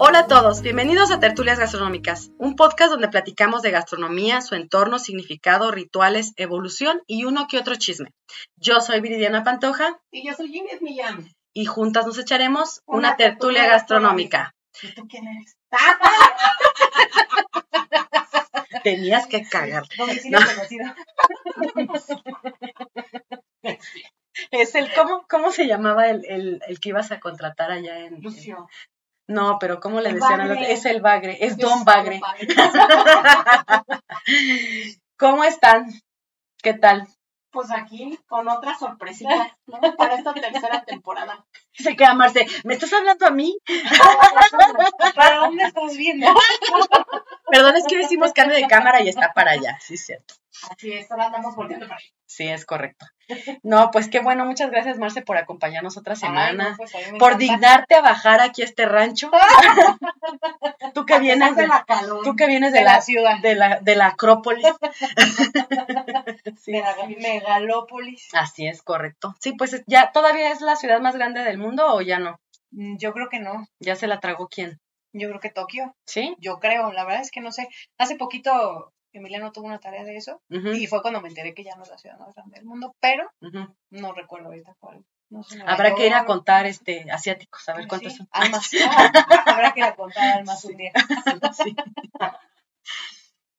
Hola a todos, bienvenidos a Tertulias Gastronómicas, un podcast donde platicamos de gastronomía, su entorno, significado, rituales, evolución y uno que otro chisme. Yo soy Viridiana Pantoja. Y yo soy Inés Millán. Y juntas nos echaremos una, tertulia, gastronómica. ¿Y tú quién eres? Tenías que cagar. Es el, ¿cómo, cómo se llamaba el, el, el que ibas a contratar allá en... Lucio. No, pero ¿cómo le El decían? al otro? Bagre. Es el bagre, es Don Bagre. Bagre. ¿Cómo están? ¿Qué tal? Pues aquí con otra sorpresita, ¿no? Para esta tercera temporada. Se queda Marce, ¿me estás hablando a mí? ¿Para dónde estás viendo? Perdón, es que decimos cambio de cámara y está para allá, sí es cierto. Así es, ahora andamos volviendo para. Sí, es correcto. No, pues qué bueno, muchas gracias Marce por acompañarnos otra Ay, semana. no, pues por encanta. dignarte a bajar aquí a este rancho. tú que vienes de la calor, tú que vienes de, de la, la ciudad, de la, de la Acrópolis. Sí, de la megalópolis. Así es, correcto. Sí, pues ya todavía es la ciudad más grande del mundo o ya no. Mm, Yo creo que no. Ya se la tragó quién. Yo creo que Tokio. ¿Sí? Yo creo, la verdad es que no sé. Hace poquito Emiliano tuvo una tarea de eso y fue cuando me enteré que ya no es la ciudad más grande del mundo, pero no recuerdo ahorita cuál. No sé, Nueva Habrá que ir a contar este asiáticos, a ver cuántos Sí, son. Almas. Habrá que ir a contar almas un día. Sí.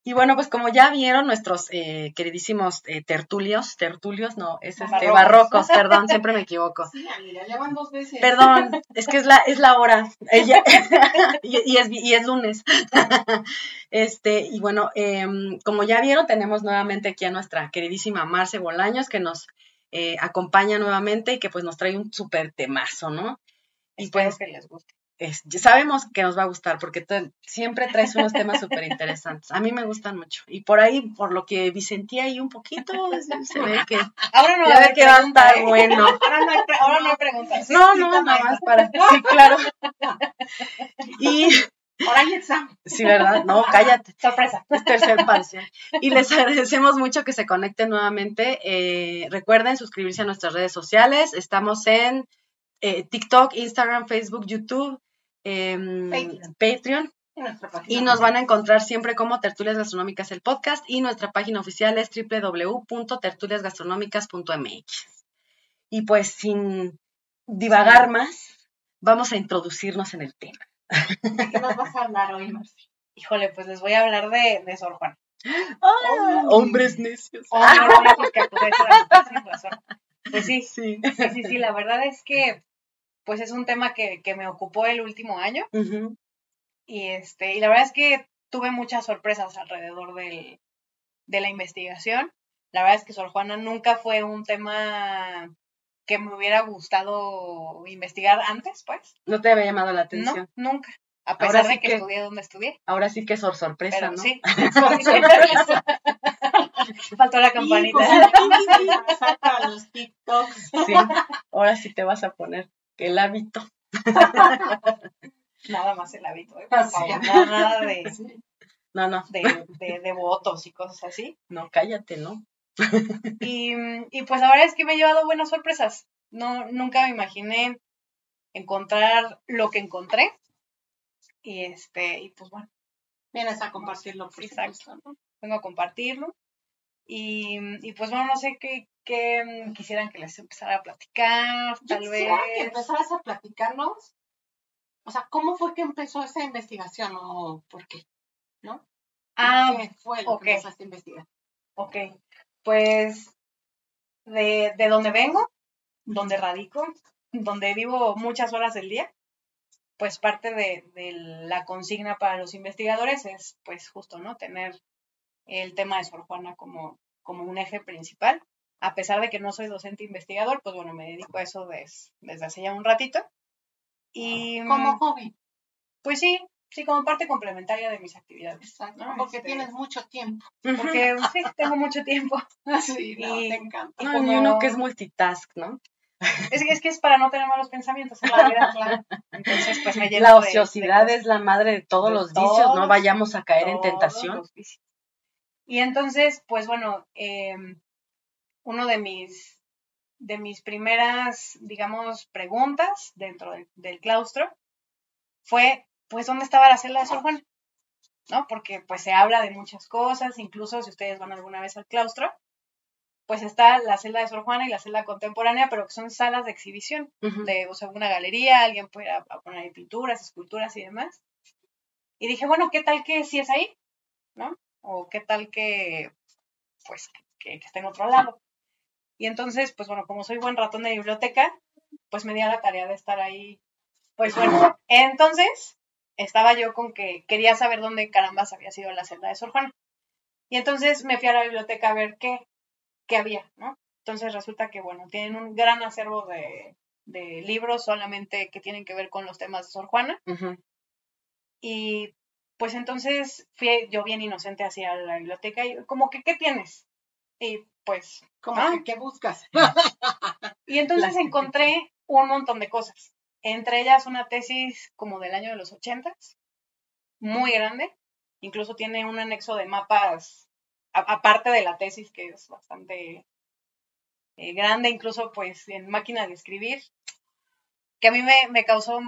Y bueno, pues como ya vieron nuestros eh, queridísimos eh, tertulios, tertulios, no, es este, Barrocos. perdón, siempre me equivoco. Sí, mira, ya van dos veces. Perdón, es que es la, es la hora. Y es, y es lunes. Este, y bueno, em, como ya vieron, tenemos nuevamente aquí a nuestra queridísima Marce Bolaños, que nos eh, acompaña nuevamente y que pues nos trae un súper temazo, ¿no? Y Espero pues que les guste. Es- sabemos que nos va a gustar porque siempre traes unos temas súper interesantes. A mí me gustan mucho. Y por ahí, por lo que Vicentía ahí un poquito, se- ve que, Ahora no va que va a estar ¿eh? bueno. Ahora no hay, ahora no hay preguntas. No, no, nada más para. Sí, claro. Y Ahora hay examen. sí, ¿verdad? No, cállate. Sorpresa. Es tercer parcial. Y les agradecemos mucho que se conecten nuevamente. Eh, recuerden suscribirse a nuestras redes sociales. Estamos en eh, TikTok, Instagram, Facebook, YouTube, Patreon. Patreon. Y nos van a encontrar siempre como Tertulias Gastronómicas el podcast y nuestra página oficial es www.tertuliasgastronómicas.mx. Y pues sin divagar más, vamos a introducirnos en el tema. ¿De qué nos vas a hablar hoy, Marci? Híjole, pues les voy a hablar de, de Sor Juana. Ah, hombres necios. Oh, no, no, porque razón. Pues sí, Sí. sí, sí, sí, la verdad es que pues es un tema que, que me ocupó el último año y este y la verdad es que tuve muchas sorpresas alrededor del, de la investigación. La verdad es que Sor Juana nunca fue un tema que me hubiera gustado investigar antes, pues. No te había llamado la No, atención. nunca. A Ahora pesar sí de que, que- estudié donde estudié. Ahora sí que es sor- sorpresa, Pero ¿no? sí. Faltó la campanita. Saca los TikToks. Sí. Ahora sí te vas a poner el hábito. Nada más el hábito, ¿eh? Por Así favor, nada, nada de, No, no, de, de, de votos y cosas así. no, cállate, ¿no? Y, y pues la verdad es que me he llevado buenas sorpresas. No, nunca me imaginé encontrar lo que encontré. Y este, y pues bueno, Vienes a compartirlo, por Exacto. supuesto, ¿no? vengo a compartirlo. Y, y pues bueno, no sé qué, qué mm, quisieran que les empezara a platicar, Yo tal vez. que empezaras a platicarnos, o sea, ¿cómo fue que empezó esa investigación o por qué? ¿No? Ah, ¿Qué fue lo ok. que empezaste a investigar? ok. Pues de, de donde vengo, donde radico, donde vivo muchas horas del día, pues parte de, de la consigna para los investigadores es, pues justo, ¿no? Tener el tema de Sor Juana como, como un eje principal. A pesar de que no soy docente investigador, pues bueno, me dedico a eso des- desde hace ya un ratito. Y Como hobby. pues sí, sí, como parte complementaria de mis actividades. Exacto. ¿no? Porque Este, tienes mucho tiempo. Porque sí, tengo mucho tiempo. Sí, no, Y- te encanta. y No, como- y uno que es multitask, ¿no? Es, que- es que es para no tener malos pensamientos en la vida, claro. Entonces, pues me lleno La de- de ociosidad es la madre de todos de los vicios, no vayamos a caer en tentación. Y entonces, pues bueno, eh, uno de mis, de mis primeras, digamos, preguntas dentro del, del claustro fue, pues, ¿dónde estaba la celda de Sor Juana? ¿No? Porque pues se habla de muchas cosas, incluso si ustedes van alguna vez al claustro, pues está la celda de Sor Juana y la celda contemporánea, pero que son salas de exhibición de, o sea, una galería, alguien puede a, a poner ahí pinturas, esculturas y demás. Y dije, bueno, ¿qué tal que si es ahí? ¿No? O qué tal que, pues, que, que esté en otro lado. Y entonces, pues bueno, como soy buen ratón de biblioteca, pues me di a la tarea de estar ahí. Pues bueno, entonces estaba yo con que quería saber dónde carambas había sido la celda de Sor Juana. Y entonces me fui a la biblioteca a ver qué, qué había, ¿no? Entonces resulta que, bueno, tienen un gran acervo de, de libros solamente que tienen que ver con los temas de Sor Juana. Y pues entonces fui yo bien inocente hacia la biblioteca y como que, ¿qué tienes? Y pues, Como Ah. que, ¿qué buscas? y entonces encontré un montón de cosas. Entre ellas una tesis como del año de los ochentas, muy grande. Incluso tiene un anexo de mapas, aparte de la tesis, que es bastante eh, grande, incluso pues en máquina de escribir, que a mí me, me causó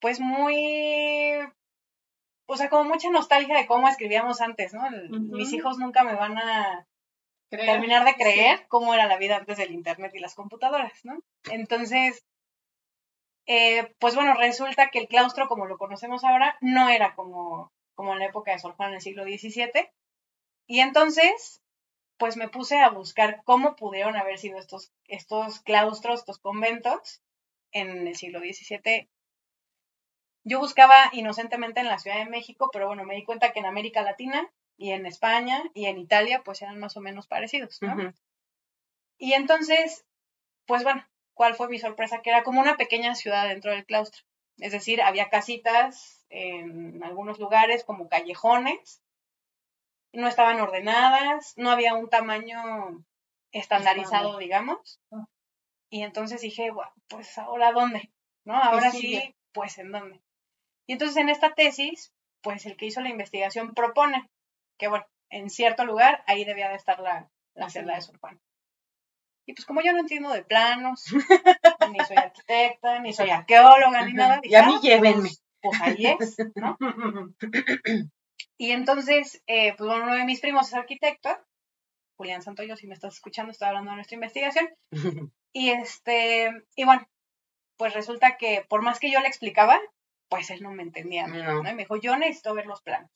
pues muy, o sea, como mucha nostalgia de cómo escribíamos antes, ¿no? El-. Mis hijos nunca me van a Creer. terminar de creer cómo era la vida antes del Internet y las computadoras, ¿no? Entonces, eh, pues bueno, resulta que el claustro, como lo conocemos ahora, no era como, como en la época de Sor Juana en el siglo XVII. Y entonces, pues me puse a buscar cómo pudieron haber sido estos, estos claustros, estos conventos en el siglo XVII. Yo buscaba inocentemente en la Ciudad de México, pero bueno, me di cuenta que en América Latina y en España y en Italia, pues eran más o menos parecidos, ¿no? Y entonces, pues bueno, ¿cuál fue mi sorpresa? Que era como una pequeña ciudad dentro del claustro. Es decir, había casitas en algunos lugares como callejones, no estaban ordenadas, no había un tamaño estandarizado, digamos. Ah. Y entonces dije, "Guau, pues ahora dónde, ¿no? Ahora sí, pues en dónde. Y entonces en esta tesis, pues el que hizo la investigación propone que, bueno, en cierto lugar ahí debía de estar la, la celda de. Sor Juana. Y pues como yo no entiendo de planos, ni soy arquitecta, ni soy arqueóloga, ni nada, Y dije, a mí "Ah, llévenme. Pues, pues ahí es, ¿no? Y entonces, eh, pues bueno, uno de mis primos es arquitecto, Julián Santoyo, si me estás escuchando, estoy hablando de nuestra investigación. Y este, y bueno, pues resulta que por más que yo le explicaba, pues él no me entendía. No. ¿no? Y me dijo, yo necesito ver los planos.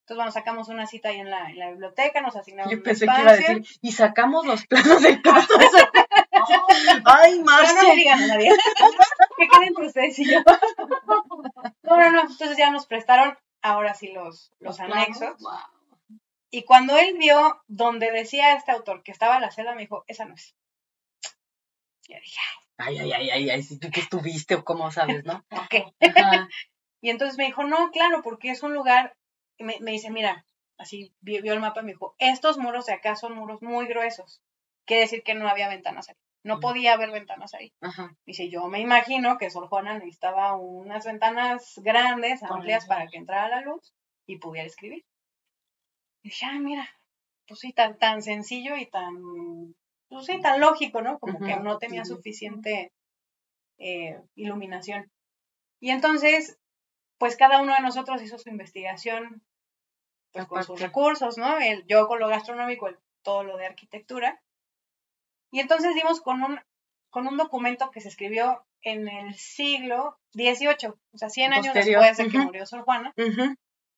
Entonces, bueno, sacamos una cita ahí en la, en la biblioteca, nos asignaron Yo un pensé que iba a decir, y sacamos los planos del claustro. Ay, No, no le digan a nadie. que quede entre ustedes y yo. no, no, no. Entonces ya nos prestaron ahora sí los, anexos. wow. Y cuando él vio donde decía este autor que estaba la celda, me dijo, esa no es. Y yo dije, Ay, ay, ay, ay, ay, si tú que estuviste o cómo sabes, ¿no? Ajá. Y entonces me dijo, no, claro, porque es un lugar, me, me dice, mira, así vio, vio el mapa y me dijo, estos muros de acá son muros muy gruesos. Quiere decir que no había ventanas ahí. No Mm. podía haber ventanas ahí. Ajá. Dice, yo me imagino que Sor Juana necesitaba unas ventanas grandes, amplias, para que entrara la luz y pudiera escribir. Y dije, ah, mira, pues sí, tan, tan sencillo y tan, pues sí, tan lógico, ¿no? Como que no tenía suficiente eh, iluminación. Y entonces, pues cada uno de nosotros hizo su investigación pues con sus recursos, ¿no? El, yo con lo gastronómico, el- todo lo de arquitectura. Y entonces dimos con un, con un documento que se escribió en el siglo XVIII, o sea, 100 años Posterior, después de que murió Sor Juana,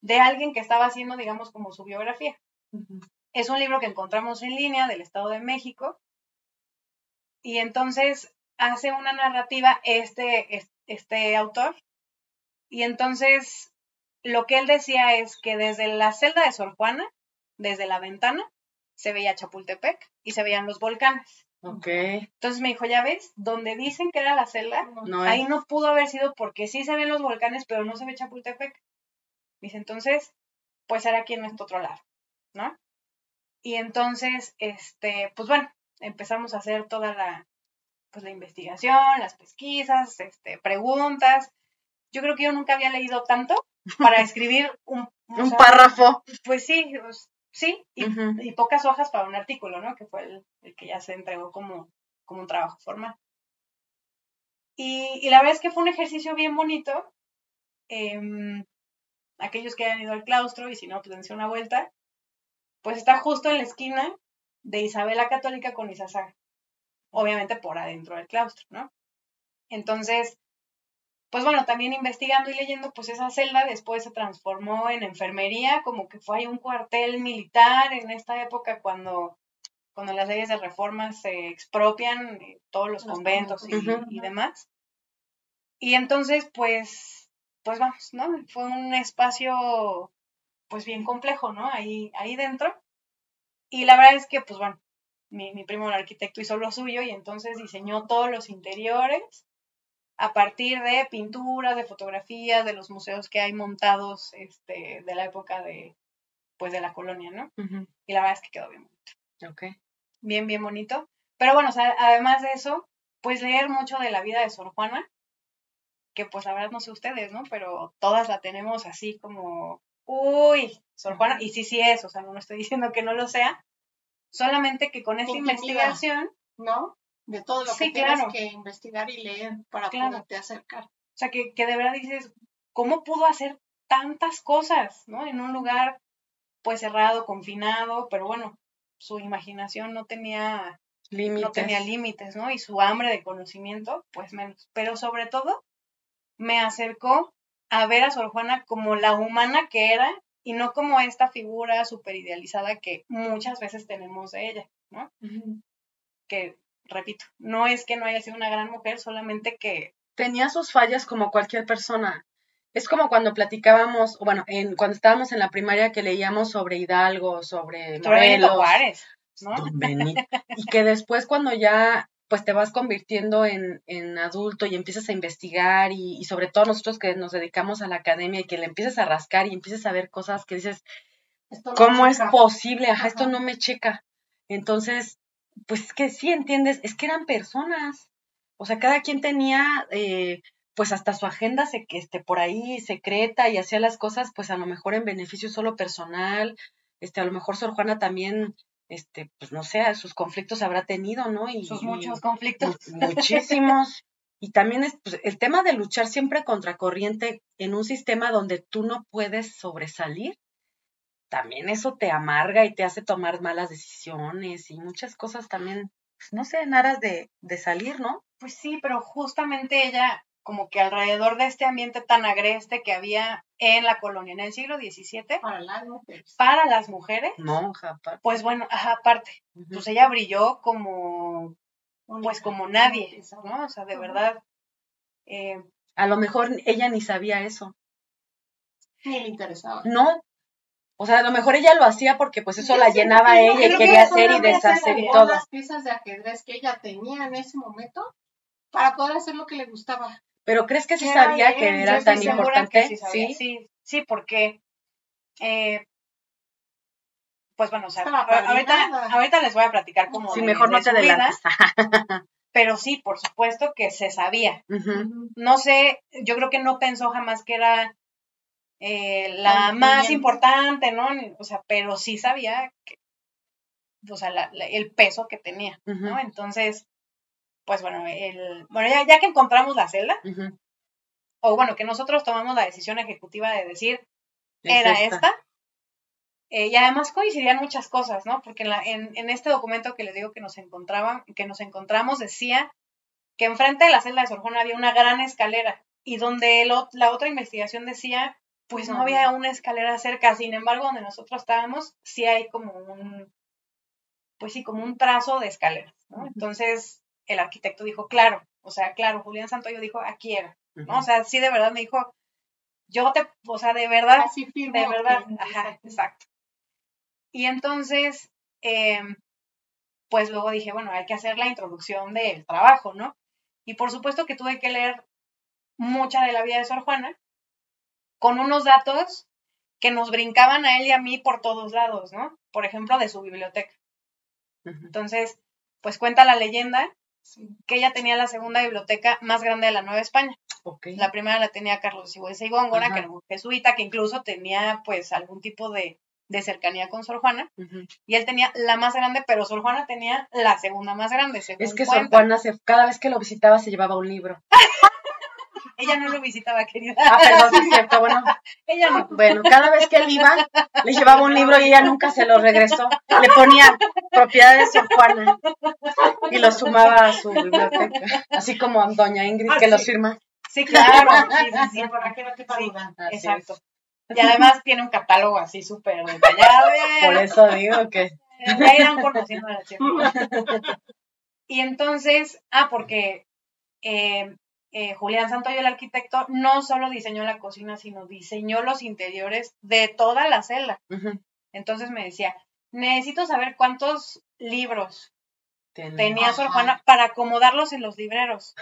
de alguien que estaba haciendo, digamos, como su biografía. Es un libro que encontramos en línea del Estado de México. Y entonces hace una narrativa este, es- este autor. Y entonces lo que él decía es que desde la celda de Sor Juana, desde la ventana, se veía Chapultepec y se veían los volcanes. Ok. Entonces me dijo, ya ves, donde dicen que era la celda, No ahí no pudo haber sido porque sí se ven los volcanes, pero no se ve Chapultepec. Dice, entonces, pues era aquí en este otro lado, ¿no? Y entonces, este, pues bueno, empezamos a hacer toda la, pues la investigación, las pesquisas, este, preguntas. Yo creo que yo nunca había leído tanto para escribir un, Un sea, párrafo. Pues sí, pues, sí, y pocas hojas para un artículo, ¿no? Que fue el, el que ya se entregó como, como un trabajo formal. Y, y la verdad es que fue un ejercicio bien bonito. Em, aquellos que hayan ido al claustro, y si no, pues dense una vuelta, pues está justo en la esquina de Isabela Católica con Isasaga. Obviamente por adentro del claustro, ¿no? Entonces, pues bueno, también investigando y leyendo, pues esa celda después se transformó en enfermería, como que fue ahí un cuartel militar en esta época cuando, cuando las leyes de reforma se expropian eh, todos los Los conventos y, conventos. y demás. Y entonces, pues, pues vamos, ¿no? Fue un espacio, pues bien complejo, ¿no? Ahí, ahí dentro. Y la verdad es que, pues bueno, mi, mi primo el arquitecto hizo lo suyo y entonces diseñó todos los interiores a partir de pinturas, de fotografías, de los museos que hay montados este, de la época de, pues, de la colonia, ¿no? Y la verdad es que quedó bien, Ok. bien, bien bonito. Pero bueno, o sea, además de eso, pues leer mucho de la vida de Sor Juana, que pues la verdad no sé ustedes, ¿no? Pero todas la tenemos así como, uy, Sor Juana, y sí, sí es, o sea, no estoy diciendo que no lo sea, solamente que con esta investigación, ¿no? De todo lo Sí, que tienes claro. que investigar y leer para Claro. poderte acercar. O sea, que, que de verdad dices, ¿cómo pudo hacer tantas cosas, ¿no? En un lugar, pues, cerrado, confinado, pero bueno, su imaginación no tenía, Límites. no tenía límites, ¿no? Y su hambre de conocimiento, pues menos. Pero sobre todo, me acercó a ver a Sor Juana como la humana que era y no como esta figura súper idealizada que muchas veces tenemos de ella, ¿no? Que, repito, no es que no haya sido una gran mujer, solamente que tenía sus fallas como cualquier persona. Es como cuando platicábamos, bueno, en, cuando estábamos en la primaria que leíamos sobre Hidalgo, sobre Morelos, Juárez, ¿no? Don Benito, y que después cuando ya pues te vas convirtiendo en, en adulto y empiezas a investigar y, y sobre todo nosotros que nos dedicamos a la academia y que le empiezas a rascar y empiezas a ver cosas que dices, no ¿cómo es posible? Ajá, esto no me checa. Entonces, pues es que sí entiendes, es que eran personas. O sea, cada quien tenía, eh, pues hasta su agenda se, que este, por ahí secreta y hacía las cosas, pues a lo mejor en beneficio solo personal. Este, a lo mejor Sor Juana también, este, pues no sé, sus conflictos habrá tenido, ¿no? Y, Sus muchos conflictos. mu- muchísimos. Y también es pues, el tema de luchar siempre contra corriente en un sistema donde tú no puedes sobresalir también eso te amarga y te hace tomar malas decisiones y muchas cosas también, pues, no sé, en aras de, de salir, ¿no? Pues sí, pero justamente ella, como que alrededor de este ambiente tan agreste que había en la colonia en el siglo XVII, Para las mujeres. para las mujeres, Monja, pa- pues bueno, ajá, aparte, pues ella brilló como, pues como nadie, ¿no? O sea, de verdad, eh, A lo mejor ella ni sabía eso. Ni le interesaba. No. O sea, a lo mejor ella lo hacía porque pues eso la llenaba a ella y quería hacer y deshacer y todo. las piezas de ajedrez que ella tenía en ese momento para poder hacer lo que le gustaba. Pero ¿crees que sí sabía que era tan importante? que sí, sabía, sí, sí, porque, eh, pues bueno, o sea, ahorita, ahorita les voy a platicar como Sí, de- mejor de no te adelantes. pero sí, por supuesto que se sabía. No sé, yo creo que no pensó jamás que era eh, la Tan más importante, ¿no? O sea, pero sí sabía que, o sea, la- la- el peso que tenía, ¿no? Entonces, pues bueno, el, bueno ya, ya que encontramos la celda, o bueno, que nosotros tomamos la decisión ejecutiva de decir, Es era esta. Eh, y además coincidían muchas cosas, ¿no? Porque en, la- en, en este documento que les digo que nos encontraban, que nos encontramos, decía que enfrente de la celda de Sor Juana había una gran escalera y donde el la otra investigación decía, pues no No había una escalera cerca. Sin embargo, donde nosotros estábamos, sí hay como un, pues sí, como un trazo de escaleras, ¿no? Entonces, el arquitecto dijo, claro, o sea, claro, Julián Santoyo dijo, aquí era, ¿no? O sea, sí de verdad me dijo, yo te, o sea, de verdad, Así de verdad, ajá, exacto. Y entonces, eh, pues luego dije, bueno, hay que hacer la introducción del trabajo, ¿no? Y por supuesto que tuve que leer mucha de la vida de Sor Juana, con unos datos que nos brincaban a él y a mí por todos lados, ¿no? Por ejemplo, de su biblioteca. Entonces, pues cuenta la leyenda que ella tenía la segunda biblioteca más grande de la Nueva España. La primera la tenía Carlos Sigüenza y Góngora, que era un jesuita, que incluso tenía pues algún tipo de, de cercanía con Sor Juana. Y él tenía la más grande, pero Sor Juana tenía la segunda más grande. es que Sor Juana cada vez que lo visitaba se llevaba un libro. Ella no lo visitaba, querida. Ah, perdón, es cierto, bueno. Ella no. Bueno, cada vez que él iba, le llevaba un libro y ella nunca se lo regresó. Le ponía propiedades de Sor Juana y lo sumaba a su biblioteca. Así como Doña Ingrid, que los firma. Sí, claro. Sí, sí, sí, por aquí no te sí, Exacto. Y además tiene un catálogo así súper detallado. Por eso digo que. Ya irán conociendo a la chica. Y entonces, ah, porque eh, eh, Julián Santoyo, el arquitecto, no solo diseñó la cocina, sino diseñó los interiores de toda la celda. Entonces me decía, necesito saber cuántos libros tenía Sor Juana para acomodarlos en los libreros.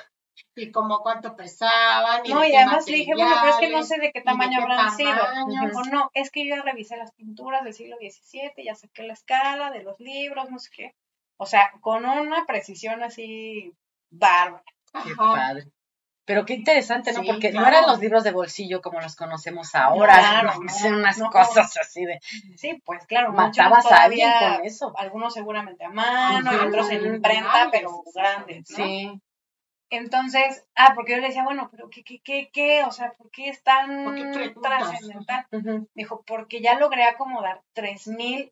Y como cuánto pesaban. no, y además le dije, bueno, pero es que no sé de qué tamaño habrán sido. O no, es que yo ya revisé las pinturas del siglo XVII, ya saqué la escala de los libros, no sé qué. O sea, con una precisión así bárbara. Qué padre. Pero qué interesante, ¿no? Porque no eran los libros de bolsillo como los conocemos ahora. Claro, no, unas cosas así de. Sí, pues claro. Matabas a alguien con eso. Algunos seguramente a mano, otros en imprenta, pero grandes. ¿no? Sí. Entonces, ah, porque yo le decía, bueno, pero ¿qué, qué, qué, qué? O sea, ¿por qué es tan trascendental? Me dijo, porque ya logré acomodar 3.000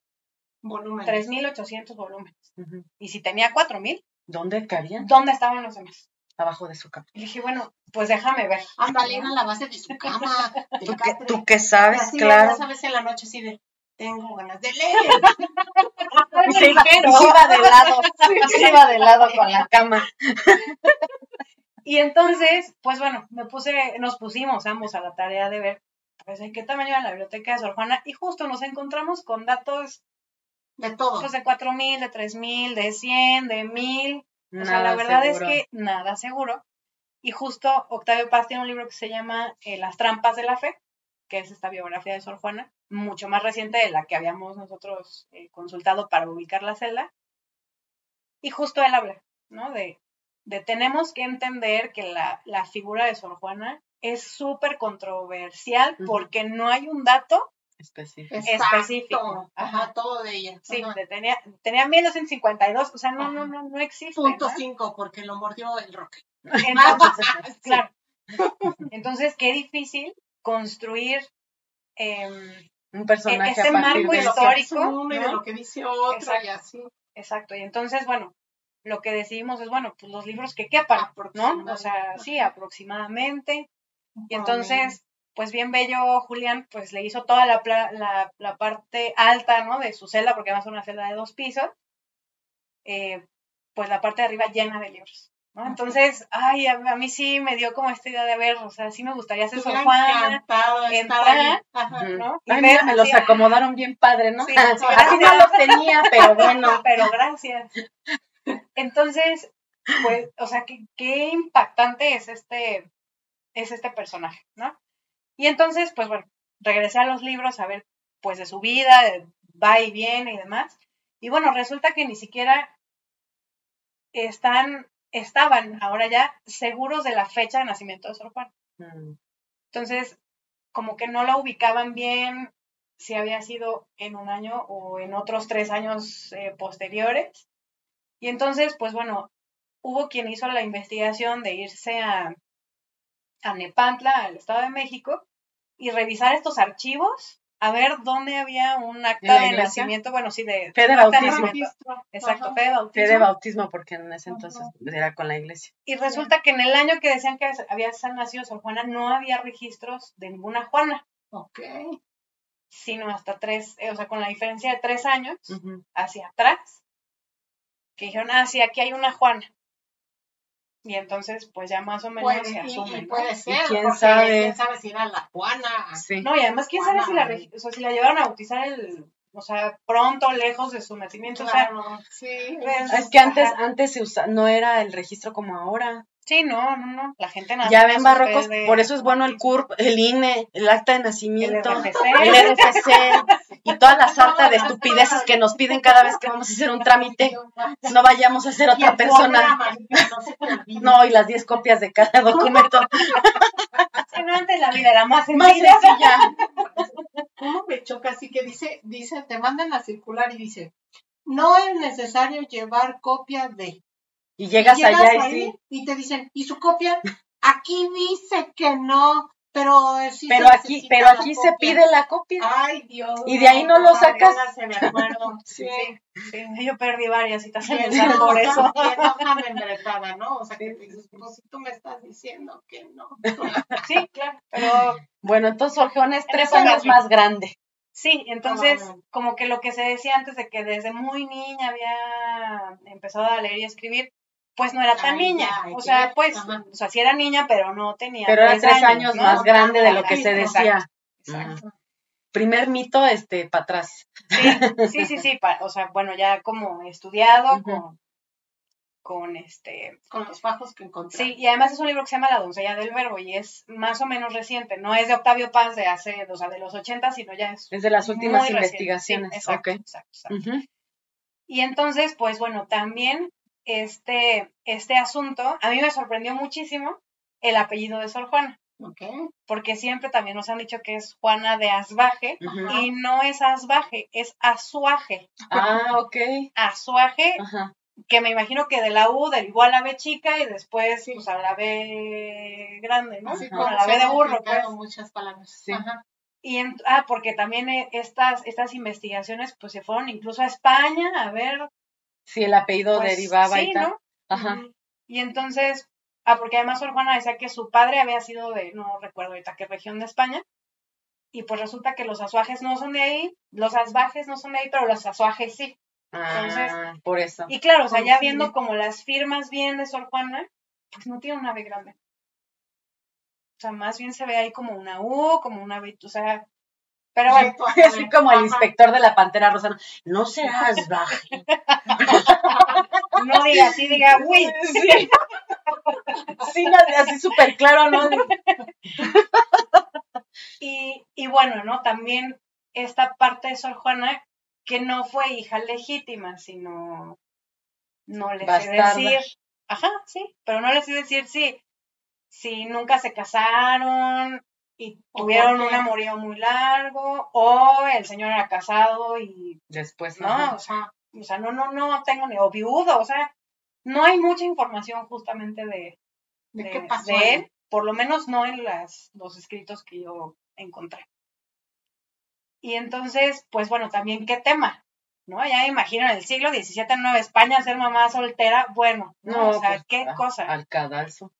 volúmenes. 3.800 volúmenes. Y si tenía 4.000. ¿Dónde caían? ¿Dónde estaban los demás? Abajo de su cama. Y dije, bueno, pues déjame ver. Ándale, a la base de su cama. ¿Tú, qué, ¿Tú sabes? claro. Ya sabes en la noche así de, tengo ganas de leer. y se iba, de lado, se iba de lado con la cama. Y entonces, pues bueno, me puse, nos pusimos ambos a la tarea de ver, pues, en qué tamaño era la biblioteca de Sor Juana, y justo nos encontramos con datos de todo. Pues de 4000, de 3000, de 100, de 1000, o sea, la verdad es que nada seguro. Y justo Octavio Paz tiene un libro que se llama eh, Las trampas de la fe, que es esta biografía de Sor Juana, mucho más reciente de la que habíamos nosotros eh, consultado para ubicar la celda. Y justo él habla, ¿no? De, de tenemos que entender que la, la figura de Sor Juana es súper controversial porque no hay un dato específico. específico. Ajá, todo de ella. Sí, tenía, tenía 1252, o sea, no, no, no, no existe. Punto 5, porque lo mordió el roque. Entonces, claro. Entonces, qué difícil construir eh, un personaje este marco histórico. ¿no? de lo que dice otro exacto, y así. Exacto, y entonces, bueno, lo que decidimos es, bueno, pues los libros que quepan, ¿no? O sea, sí, aproximadamente. Y entonces, pues bien bello, Julián, pues le hizo toda la, la, la parte alta, ¿no? De su celda, porque además es una celda de dos pisos, eh, pues la parte de arriba llena de libros, ¿no? Entonces, ay, a, mí sí me dio como esta idea de ver, o sea, sí me gustaría hacer Sor Juan, entrar, ¿no? Y me los acomodaron bien padre, ¿no? Así no los tenía, pero bueno. Pero gracias. Entonces, pues, o sea, qué, qué impactante es este, es este personaje, ¿no? Y entonces, pues bueno, regresé a los libros a ver, pues, de su vida, va y viene y demás. Y bueno, resulta que ni siquiera están, estaban ahora ya seguros de la fecha de nacimiento de Sor Juan. Mm. Entonces, como que no la ubicaban bien si había sido en un año o en otros tres años eh, posteriores. Y entonces, pues bueno, hubo quien hizo la investigación de irse a, a Nepantla, al Estado de México, y revisar estos archivos a ver dónde había un acta de nacimiento, bueno, sí, de... Fe de bautismo. Exacto, fe de bautismo. Fe de bautismo, porque en ese entonces era con la iglesia. Y resulta que en el año que decían que había nacido Sor Juana, no había registros de ninguna Juana. Ok. Sino hasta tres, eh, o sea, con la diferencia de tres años hacia atrás, que dijeron, ah, sí, aquí hay una Juana. Y entonces, pues ya más o menos se asume. Y, puede ser, quién sabe? quién sabe si era la Juana. No, y además, quién sabe si la, o sea, si la llevaron a bautizar el o sea, pronto, lejos de su nacimiento, o sea, Claro, sí. pues, Es que antes, antes se usa, no era el registro como ahora. Sí, no, no, no, la gente nace Ya ven barrocos, de por eso es bueno el. CURP, el INE, el acta de el nacimiento, RFC. el RFC y toda la sarta de estupideces que nos piden cada vez que vamos a hacer un trámite. No vayamos a ser otra el persona. no y las 10 copias de cada documento. Sí, no, antes la vida era más sencilla. sencilla. ¿Cómo me choca? Así que dice, dice, te mandan la circular y dice, no es necesario llevar copia de. Y llegas Y allá y ahí sí. y te dicen, ¿y su copia? Aquí dice que no, pero sí Pero se aquí, pero aquí se pide la copia. Ay, Dios. Y de ahí no lo sacas. pónganse de acuerdo. Sí, sí, yo perdí varias citas en el por eso. membretada, ¿no? O sea, que pues tú me estás diciendo que no. Sí, claro, pero Bueno, entonces Orgeón es tres me años más grande. sí, entonces, Ah, bueno. como que lo que se decía antes de que desde muy niña había empezado a leer y a escribir, pues no era tan Ay, niña. ya, o sea, pues, Ajá. o sea, sí era niña, pero no tenía Pero era tres tres años ¿no? más grande de lo que se decía. Exacto. Primer mito, este, para atrás. Sí, sí, sí, sí, pa- o sea, bueno, ya como estudiado con, con este, Con los fajos que encontré. sí, y además es un libro que se llama La doncella del verbo y es más o menos reciente, no es de Octavio Paz de hace, o sea, de los 80, sino ya es Es de las últimas investigaciones. Sí, exacto. Y entonces, pues bueno, también este, este asunto, a mí me sorprendió muchísimo el apellido de Sor Juana, porque siempre también nos han dicho que es Juana de Asbaje, y no es Asbaje, es Azuaje. Ah, ok. Azuaje, que me imagino que de la U derivó a la B chica y después pues a la B grande, ¿no? Como a la B de burro, pues. muchas palabras. Sí. Ajá. Y en- ah, porque también eh, estas, estas investigaciones pues se fueron incluso a España a ver Sí, el apellido pues, derivaba sí, y tal. ¿no? Ajá. Y entonces, ah, porque además Sor Juana decía que su padre había sido de, no recuerdo ahorita qué región de España, y pues resulta que los azuajes no son de ahí, los asbajes no son de ahí, pero los azuajes sí. Entonces- Ah, por eso. Y claro, o sea, ya viendo como las firmas bien de Sor Juana, pues no tiene una B grande. O sea, más bien se ve ahí como una U, como una B, o sea, pero bueno, Así como el inspector de la pantera rosa. ¿no? No serás baje. no diga así, diga, uy, Sí. Sí, así súper claro, ¿no? Y, y bueno, ¿no? También esta parte de Sor Juana, que no fue hija legítima, sino no les sé decir, ajá, sí, pero no les sé decir si, si nunca se casaron y tuvieron un amorío muy largo, o el señor era casado y Después, no, ajá. o sea, o sea, no, no, no tengo ni, o viudo, o sea, no hay mucha información justamente de, ¿De de- qué pasó? de ahí? él, por lo menos no en las, los escritos que yo encontré. Y entonces, pues bueno, también qué tema, ¿no? Ya me imagino en el siglo XVII en Nueva España ser mamá soltera, bueno, ¿no? No, o sea, pues, qué ah, cosa. Al cadalso.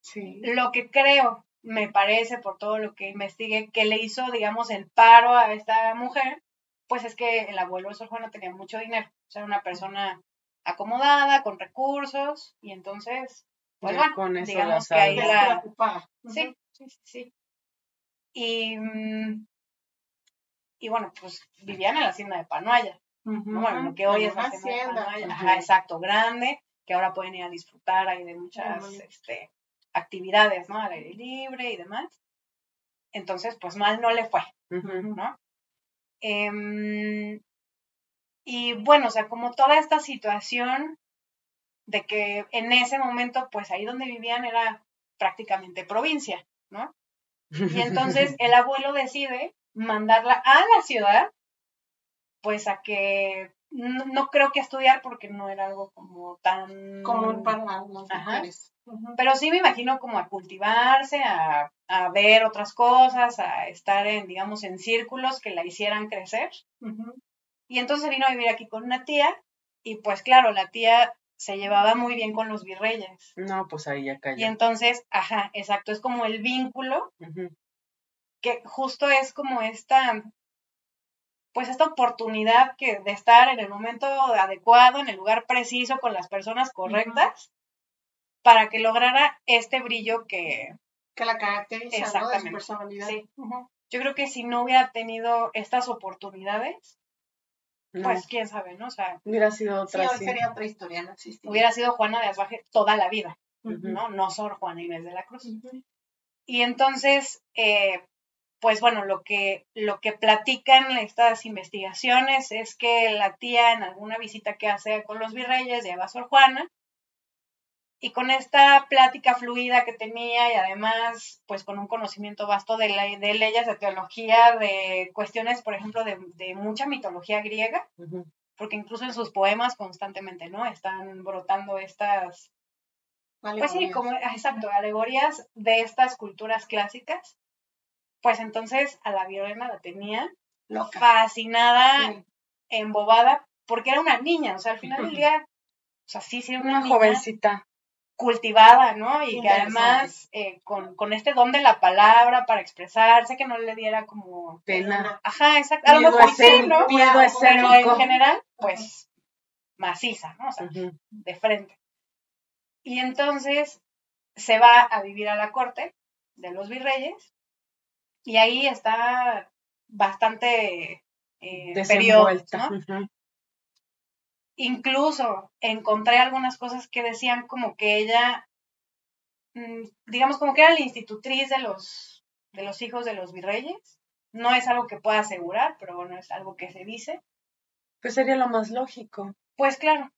Sí. Lo que creo, me parece, por todo lo que investigué, que le hizo, digamos, el paro a esta mujer, pues es que el abuelo de Sor Juana tenía mucho dinero, o sea, era una persona acomodada, con recursos, y entonces, pues Ya bueno, con eso digamos que ahí la. Sí, sí, sí, sí. Y, mm, y bueno, pues vivían en la hacienda de Panoaya, Ujú. ¿no? Bueno, lo que hoy es la una hacienda de. Ajá, exacto, grande, que ahora pueden ir a disfrutar ahí de muchas este, actividades, ¿no? Al aire libre y demás. Entonces, pues mal no le fue. ¿no? Em, y bueno, o sea, como toda esta situación de que en ese momento, pues ahí donde vivían era prácticamente provincia, ¿no? Y entonces el abuelo decide mandarla a la ciudad, pues a que no, no creo que estudiar porque no era algo como tan Común para las Ajá. mujeres. Pero sí me imagino como a cultivarse, a, a ver otras cosas, a estar en, digamos, en círculos que la hicieran crecer. Y entonces vino a vivir aquí con una tía, y pues claro, la tía se llevaba muy bien con los virreyes. No, pues ahí ya Y cayó. entonces, ajá, exacto, es como el vínculo que justo es como esta, pues esta oportunidad que de estar en el momento adecuado, en el lugar preciso, con las personas correctas, para que lograra este brillo que Que la caracteriza, ¿no? De su Exactamente. personalidad. Sí. Yo creo que si no hubiera tenido estas oportunidades, No, Pues quién sabe, ¿no? O sea, hubiera sido otra. sí. sería otra historia, no hubiera sido Juana de Asbaje toda la vida. ¿no? No solo Juana Inés de la Cruz. Y entonces, eh, pues bueno, lo que, lo que platican estas investigaciones es que la tía en alguna visita que hace con los virreyes lleva a Sor Juana y con esta plática fluida que tenía y además pues con un conocimiento vasto de, le- de leyes de teología, de cuestiones, por ejemplo, de, de mucha mitología griega, porque incluso en sus poemas constantemente, ¿no? Están brotando estas pues sí, como, exacto, alegorías de estas culturas clásicas. Pues entonces a la Violena la tenía Loca. fascinada, Sí. embobada, porque era una niña, o sea, al final del día, o sea, sí, sí, era una, jovencita. Cultivada, ¿no? Y que además eh, con, con este don de la palabra para expresarse, que no le diera como... Pena. Ajá, exacto, a lo mejor sí, ¿no? Pero en general, pues, maciza, ¿no? O sea, de frente. Y entonces se va a vivir a la corte de los virreyes y ahí está bastante eh. ¿no? Incluso encontré algunas cosas que decían como que ella, mm, digamos como que era la institutriz de los, de los hijos de los virreyes. No es algo que pueda asegurar, pero bueno, es algo que se dice. Pues sería lo más lógico. Pues claro,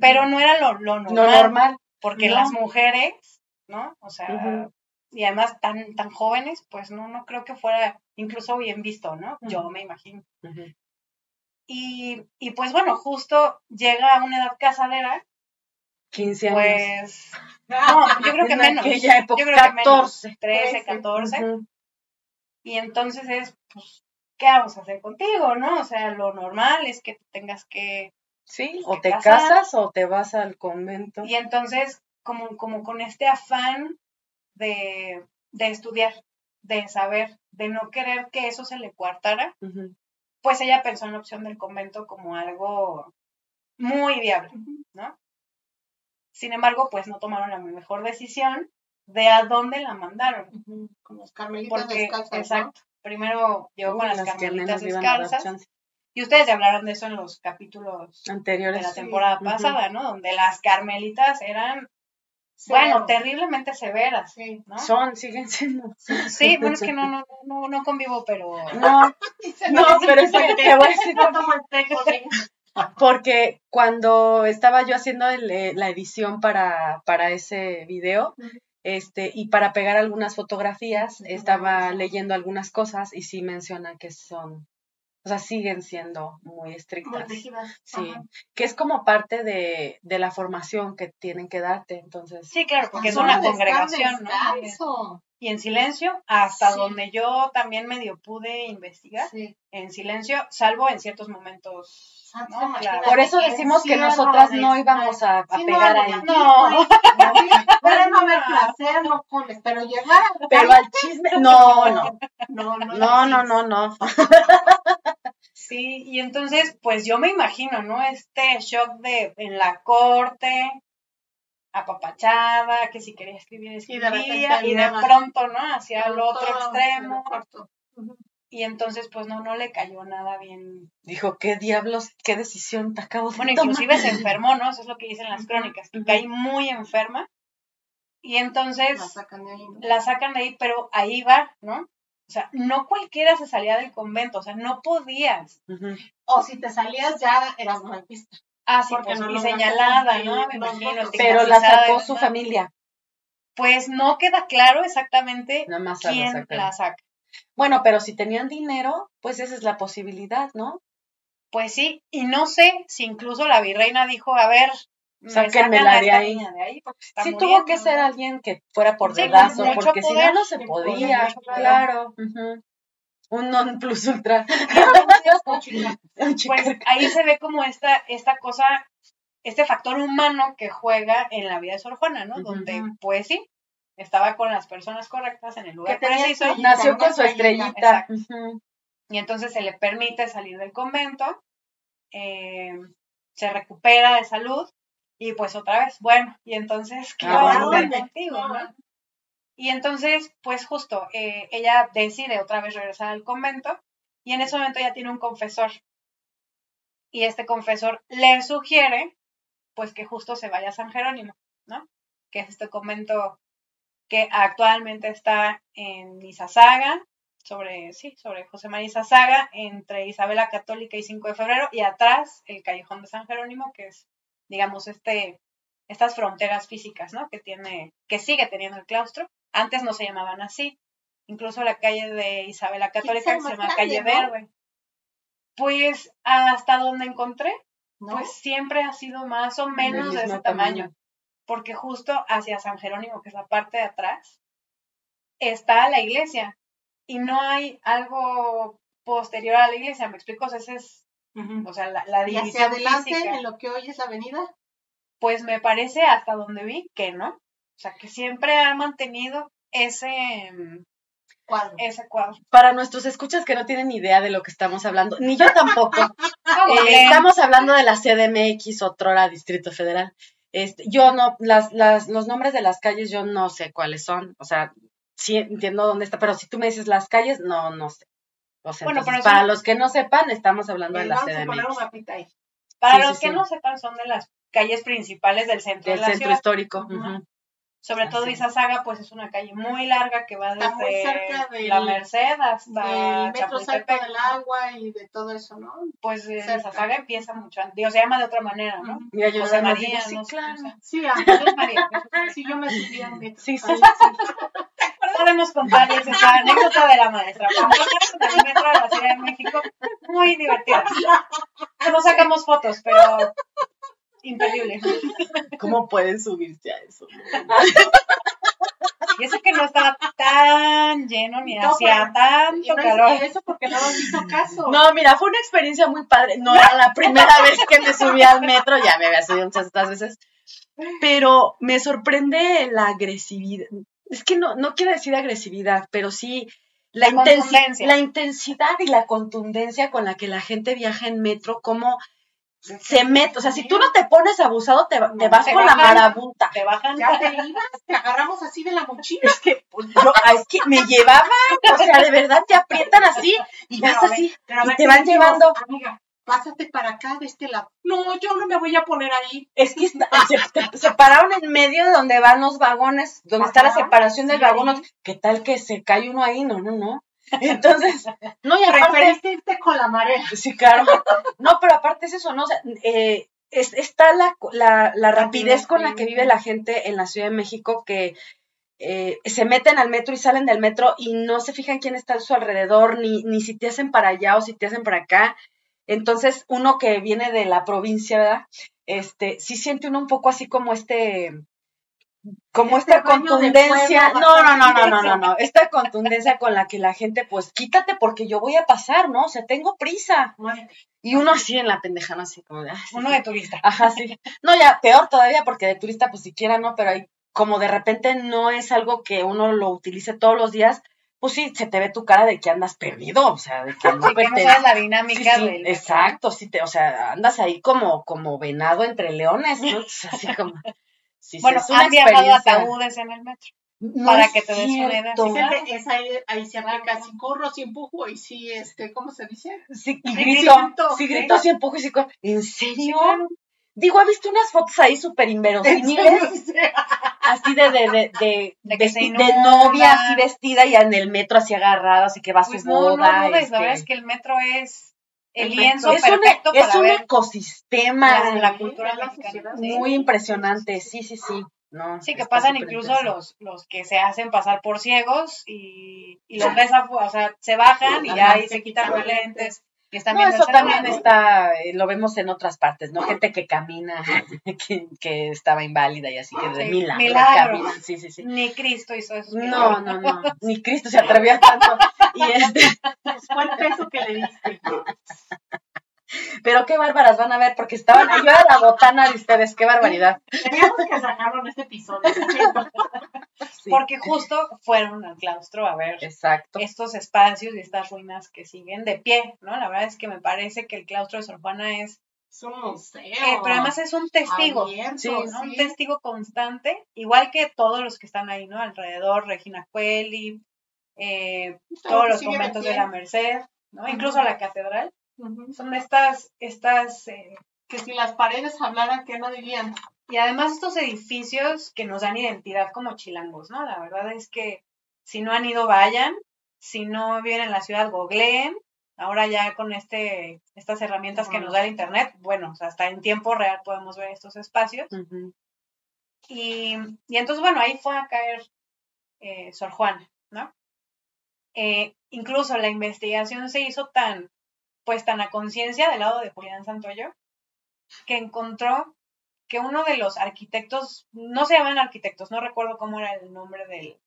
pero no era lo, lo normal. Lo normal. porque No. las mujeres, ¿no? O sea, y además tan, tan jóvenes, pues no, no creo que fuera incluso bien visto, ¿no? Yo me imagino. Y, y pues bueno, justo llega a una edad casadera, 15 años. pues, no, yo creo que En menos. aquella época, yo creo que menos, 14. 13, 14. Ujú. Y entonces es, pues, ¿qué vamos a hacer contigo, no? O sea, lo normal es que tengas que Sí, Pues o te casar. casas o te vas al convento. Y entonces, como, como con este afán de, de estudiar, de saber, de no querer que eso se le coartara. Pues ella pensó en la opción del convento como algo muy viable, ¿no? Sin embargo, pues no tomaron la mejor decisión de a dónde la mandaron. Con los carmelitas Porque, descalzas, ¿no? exacto, primero llegó con las las carmelitas descalzas. Y ustedes ya hablaron de eso en los capítulos de Anteriores. la Sí, temporada pasada, ¿no? Donde las carmelitas eran, Bueno, terriblemente severas, Sí. ¿no? Son, siguen siendo. Sí, bueno, es que no, no, no, no convivo, pero... No, no, pero es que te voy a decir. Porque cuando estaba yo haciendo el, eh, la edición para, para ese video, este, y para pegar algunas fotografías, estaba leyendo algunas cosas y sí mencionan que son, o sea, siguen siendo muy Muy estrictas. rígidas. Sí, Ajá. que es como parte de, de la formación que tienen que darte, entonces. Sí, claro, porque es una congregación, ¿no? y en silencio, hasta donde yo también medio pude investigar, en silencio, salvo en ciertos momentos. por eso decimos que nosotras no íbamos a, a sí, pegar no, ahí. No, no, placer, no comes, pero llegar. Pero al chisme, no, no, no, no, no, no, no. Sí, y entonces, pues yo me imagino, ¿no? Este shock de en la corte, apapachada, que si quería escribir, Y de escribía, repente y de pronto, ¿no? Hacia el otro extremo. Y entonces, pues no, no le cayó nada bien. Dijo, ¿qué diablos, qué decisión te acabo de Bueno, tomar? inclusive se enfermó, ¿no? Eso es lo que dicen las crónicas, que caí muy enferma. Y entonces La sacan de ahí, ¿no? la sacan de ahí, pero ahí va, ¿no? O sea, no cualquiera se salía del convento, o sea, no podías. O si te salías ya eras mal vista. Ah, sí, Porque pues, no y lograste señalada, ¿no? Me imagino. Pero la sacó su familia. Pues no queda claro exactamente Nada más a la quién la saca. Bueno, pero si tenían dinero, pues esa es la posibilidad, ¿no? Pues sí, y no sé si incluso la virreina dijo, a ver, me Sáquenmela de ahí. de ahí Sí tuvo que ser alguien que fuera por dedazo, porque si no, no se podía, claro. ujú. Un non plus ultra. Pues ahí se ve como esta, esta cosa, este factor humano que juega en la vida de Sor Juana, ¿no? Donde, pues sí, estaba con las personas correctas en el lugar preciso Nació con su estrellita, y entonces se le permite salir del convento, eh, se recupera de salud y pues otra vez, bueno, y entonces, ¿qué ¿A vamos a hacer contigo, no? Y entonces, pues justo, eh, ella decide otra vez regresar al convento y en ese momento ya tiene un confesor. y este confesor le sugiere pues que justo se vaya a San Jerónimo, ¿no? Que es este convento que actualmente está en Izazaga, sobre, sí, sobre José María Izazaga, entre Isabela Católica y 5 de febrero, y atrás el Callejón de San Jerónimo, que es, digamos, este, estas fronteras físicas, ¿no? Que tiene, que sigue teniendo el claustro. Antes no se llamaban así. Incluso la calle de Isabela Católica se llama calle Verde. Pues hasta donde encontré, pues siempre ha sido más o menos de ese tamaño. Porque justo hacia San Jerónimo, que es la parte de atrás, está la iglesia. Y no hay algo posterior a la iglesia, ¿me explico? O sea, ese es, o sea, la, la división ¿Y hacia adelante, en lo que hoy es la avenida? Pues me parece, hasta donde vi, que no. O sea, que siempre ha mantenido ese, cuadro. Ese cuadro. Para nuestros escuchas que no tienen idea de lo que estamos hablando, ni yo tampoco. Eh, estamos hablando de la CDMX, otrora Distrito Federal. Este, yo no, las, las, los nombres de las calles yo no sé cuáles son. O sea, sí entiendo dónde está, pero si tú me dices las calles, no, no sé. O sea, bueno, para los que no sepan, estamos hablando de la CDMX. Para los que no sepan, son de las calles principales del centro del centro histórico. Sobre todo Izazaga, pues es una calle muy larga que va desde la Merced hasta el metro Salto del agua y de todo eso, ¿no? Pues eh, Izazaga empieza mucho antes, digo, se llama de otra manera, ¿no? Mira, yo José María, no sí, claro. Sí, a María. Sí, yo me subí a un metro. Sí, sí. Podemos contarles esa anécdota de la maestra. Cuando en el metro de la Ciudad de México, muy divertida. No sacamos fotos, pero imperdible. ¿Cómo pueden subirse a eso? Y eso que no estaba tan lleno ni hacía tanto calor. Eso porque no hizo caso. No, mira, fue una experiencia muy padre. No era la primera vez que me subí al metro, ya me había subido muchas otras veces. Pero me sorprende la agresividad. Es que no, no quiero decir agresividad, pero sí la, la, la intensidad y la contundencia con la que la gente viaja en metro, como se mete, o sea, si tú no te pones abusado, te, te vas con la marabunta. Te bajan. Ya te ibas, te agarramos así de la mochila. Es que, pues, yo, ah, es que me llevaban, o sea, de verdad te aprietan así y vas así y te van llevando. Amiga, pásate para acá de este lado. No, yo no me voy a poner ahí. Es que se, se, pararon en medio de donde van los vagones, donde está la separación del vagón. ¿Qué tal que se cae uno ahí? No, no, no. Entonces, no, y aparte. irte con la marea. Sí, claro. No, pero aparte es eso, ¿no? O sea, eh, está la, la, la rapidez con la que vive la gente en la Ciudad de México que eh, se meten al metro y salen del metro y no se fijan quién está a su alrededor, ni, ni si te hacen para allá o si te hacen para acá. Entonces, uno que viene de la provincia, ¿verdad? Este, sí siente uno un poco así como este, como este esta contundencia, no, no, no, no, no, no, no, esta contundencia con la que la gente, pues quítate porque yo voy a pasar, ¿no? O sea, tengo prisa. Y uno así en la pendejana, así como de, uno de turista. Ajá, sí. No, ya, peor todavía porque de turista, pues siquiera no, pero hay, como de repente no es algo que uno lo utilice todos los días, pues sí, se te ve tu cara de que andas perdido, o sea, de que no, sí, que no sabes la dinámica sí, Exacto, sí, te, o sea, andas ahí como, como venado entre leones, ¿no? Así como bueno, han viajado ataúdes en el metro. para que te des una idea. ahí, se aplica si corro, si empujo y si, este, ¿cómo se dice? Sí, y grito, si grito, si empujo y si corro. ¿En serio? Digo, he visto unas fotos ahí súper inverosímiles, así de, de, de, de, de, novia así vestida y en el metro así agarrada, así que va a su pues boda. No, no, la verdad es que el metro es el lienzo es perfecto un, es un ecosistema de la cultura mexicana. Muy impresionante, sí, sí, sí. No, sí, que pasan incluso los, los que se hacen pasar por ciegos y, y los ves, o sea, se bajan y ahí se quitan los lentes. Y están no, eso también está, eh, lo vemos en otras partes, ¿no? Gente que camina, que, que estaba inválida y así, que de milagros. caminan, sí, sí, sí. Ni Cristo hizo eso. No, no, no, ni Cristo se atrevía tanto. Y este... Fue el peso que le diste. Pero qué bárbaras van a ver, porque estaban, yo era la botana de ustedes, qué barbaridad. Teníamos que sacarlo en este episodio. Porque justo fueron al claustro a ver Exacto. estos espacios y estas ruinas que siguen de pie, ¿no? La verdad es que me parece que el claustro de Sor Juana es es un museo. Eh, pero además es un testigo, sí, ¿no? Un testigo constante, igual que todos los que están ahí, ¿no? Alrededor, Regina Cueli, eh, todos los conventos de, la Merced, ¿no? Incluso la catedral Son estas, estas, eh, Que si las paredes hablaran, ¿qué no dirían? y además estos edificios que nos dan identidad como chilangos, ¿no? La verdad es que si no han ido, vayan. Si no viven en la ciudad, googleen. Ahora ya con este, estas herramientas que nos da el internet, bueno, o sea, hasta en tiempo real podemos ver estos espacios. Y, y entonces, bueno, ahí fue a caer eh, Sor Juana, ¿no? Eh, incluso la investigación se hizo tan, pues tan a conciencia del lado de Julián Santoyo, que encontró que uno de los arquitectos, no se llaman arquitectos, no recuerdo cómo era el nombre del,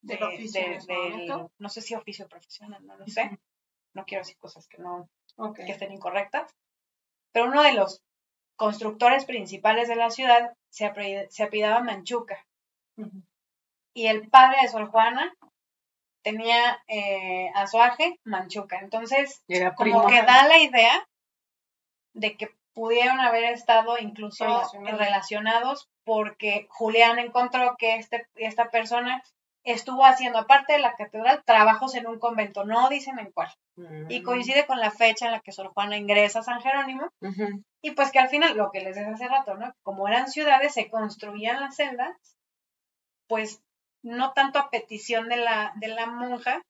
Del de- oficio de- del- momento. no sé si oficio profesional, no lo sé, no quiero decir cosas que no, Ok. que estén incorrectas, pero uno de los constructores principales de la ciudad se, apellidaba Manchuca. Y el padre de Sor Juana tenía eh, azuaje Manchuca. Entonces, Era como que da la idea de que pudieron haber estado incluso Relacionados. relacionados porque Julián encontró que este, esta persona estuvo haciendo, aparte de la catedral, trabajos en un convento, no dicen en cuál. Y Mm. coincide con la fecha en la que Sor Juana ingresa a San Jerónimo y pues que al final, lo que les decía hace rato, ¿no? Como eran ciudades, se construían las celdas, pues no tanto a petición de la, de la monja,